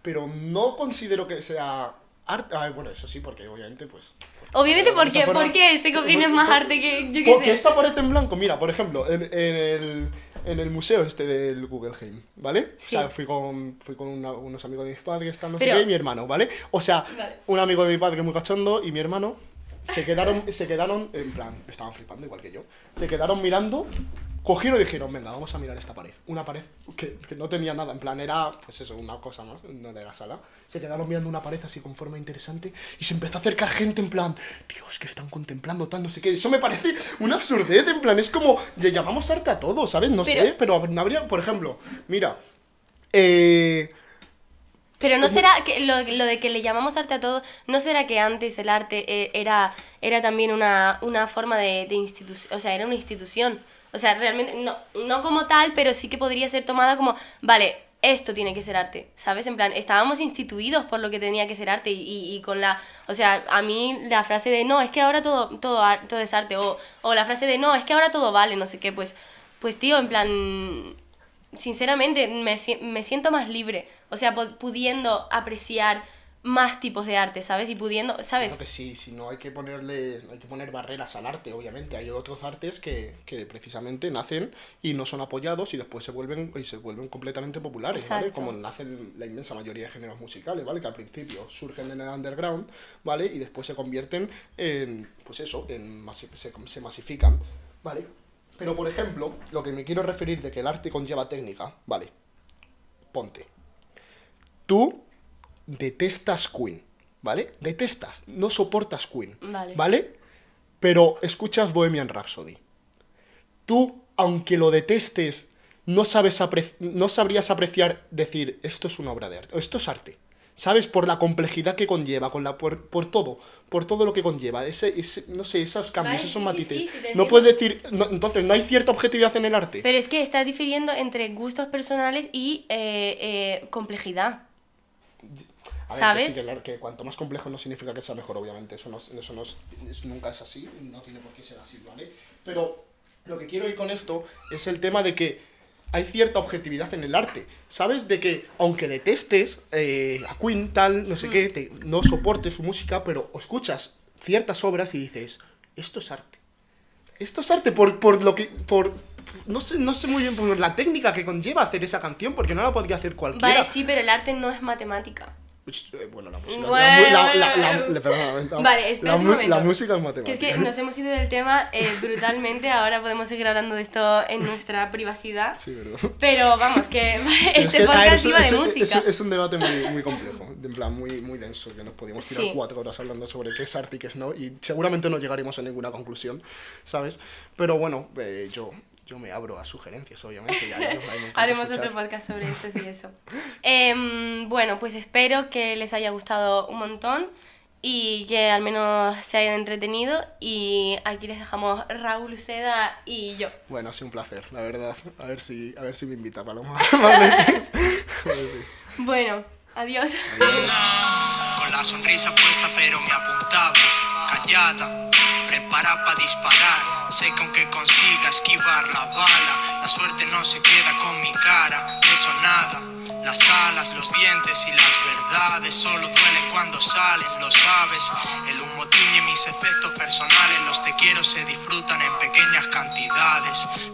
pero no considero que sea arte. Ah, bueno, eso sí, porque obviamente, pues. porque- Obviamente, de ¿por esa qué? forma- ¿Por qué ese cojín es más arte que yo qué Porque sé? esto aparece en blanco. Mira, por ejemplo, en, en el, en el museo este del Guggenheim, ¿vale? Sí. O sea, fui con, fui con una- unos amigos de mis padres, tal, no sé Pero- qué, y mi hermano, ¿vale? O sea, Vale. un amigo de mi padre muy cachondo y mi hermano se quedaron, se quedaron, en plan, estaban flipando igual que yo, se quedaron mirando, cogieron y dijeron, venga, vamos a mirar esta pared. Una pared que, que no tenía nada, en plan, era, pues eso, una cosa más, de la sala. Se quedaron mirando una pared así con forma interesante y se empezó a acercar gente en plan, Dios, que están contemplando tal, no sé qué. Eso me parece una absurdez, en plan, es como, le llamamos arte a todo, ¿sabes? No Pero- sé, pero no habría, por ejemplo, mira, eh... Pero no será que lo, lo de que le llamamos arte a todo, ¿no será que antes el arte eh, era, era también una, una forma de, de institución, o sea, era una institución? O sea, realmente, no, no como tal, pero sí que podría ser tomada como, vale, esto tiene que ser arte, ¿sabes? En plan, estábamos instituidos por lo que tenía que ser arte y, y, con la, o sea, a mí la frase de, no, es que ahora todo, todo, todo es arte, o, o la frase de, no, es que ahora todo vale, no sé qué, pues, pues tío, en plan, sinceramente me, me siento más libre, o sea, pu- pudiendo apreciar más tipos de arte, ¿sabes? Y pudiendo, ¿sabes? Claro que sí, si no hay que ponerle, hay que poner barreras al arte, obviamente. Hay otros artes que, que precisamente nacen y no son apoyados y después se vuelven, y se vuelven completamente populares, ¿vale? Como nacen la inmensa mayoría de géneros musicales, ¿vale? Que al principio surgen en el underground, ¿vale? Y después se convierten en, pues eso, en masi- se, se masifican, ¿vale? Pero por ejemplo, lo que me quiero referir de que el arte conlleva técnica, ¿vale? Ponte. Tú detestas Queen, ¿vale? Detestas, no soportas Queen, Vale. ¿vale? Pero escuchas Bohemian Rhapsody. Tú, aunque lo detestes, no, sabes apre- no sabrías apreciar, decir, esto es una obra de arte, o esto es arte, ¿sabes? Por la complejidad que conlleva, con la, por, por todo, por todo lo que conlleva, ese, ese no sé, esos cambios, Vale, esos sí, matices. sí, sí, te no puedes decir, no- entonces, ¿no hay cierta objetividad en el arte? Pero es que estás difiriendo entre gustos personales y eh, eh, complejidad. A ver, ¿Sabes? Que, sí, que, que cuanto más complejo no significa que sea mejor, obviamente. Eso, no, eso no es- es- nunca es así, no tiene por qué ser así, ¿vale? Pero lo que quiero ir con esto es el tema de que hay cierta objetividad en el arte. ¿Sabes? De que, aunque detestes eh, a Queen, tal, no sé qué, te- no soportes su música, pero escuchas ciertas obras y dices, esto es arte. Esto es arte por, por lo que. por. No sé, no sé muy bien por la técnica que conlleva hacer esa canción, porque no la podría hacer cualquiera. Vale, sí, pero el arte no es matemática. Eh, Bueno, la música. Bueno, la, la, la, la- la- Vale, un la música es Que matemática. es que nos hemos ido del tema eh, brutalmente, ahora podemos seguir hablando de esto en nuestra privacidad. Sí, verdad. Pero vamos, que Sí, este es que, podcast es, iba de es- música. es- es un debate muy, muy complejo, en plan muy, muy denso, que nos podíamos tirar Sí. cuatro horas hablando sobre qué es arte y qué es no, y seguramente no llegaremos a ninguna conclusión, ¿sabes? Pero bueno, eh, yo, yo me abro a sugerencias, obviamente. ya, ya, Haremos escuchar. otro podcast sobre esto y eso. Em, bueno, pues espero que les haya gustado un montón y que al menos se hayan entretenido. Y aquí les dejamos Raúl Seda y yo. Bueno, ha sido un placer, la verdad. A ver si, a ver si me invita Paloma. Más veces. Bueno, adiós. Con la sonrisa puesta pero me apuntabas Callada, prepara para disparar. Sé que consiga esquivar la bala La suerte no se queda con mi cara. Eso nada Las alas, los dientes y las verdades Solo duelen cuando salen, lo sabes El humo tiñe mis efectos personales Los te quiero se disfrutan en pequeñas cantidades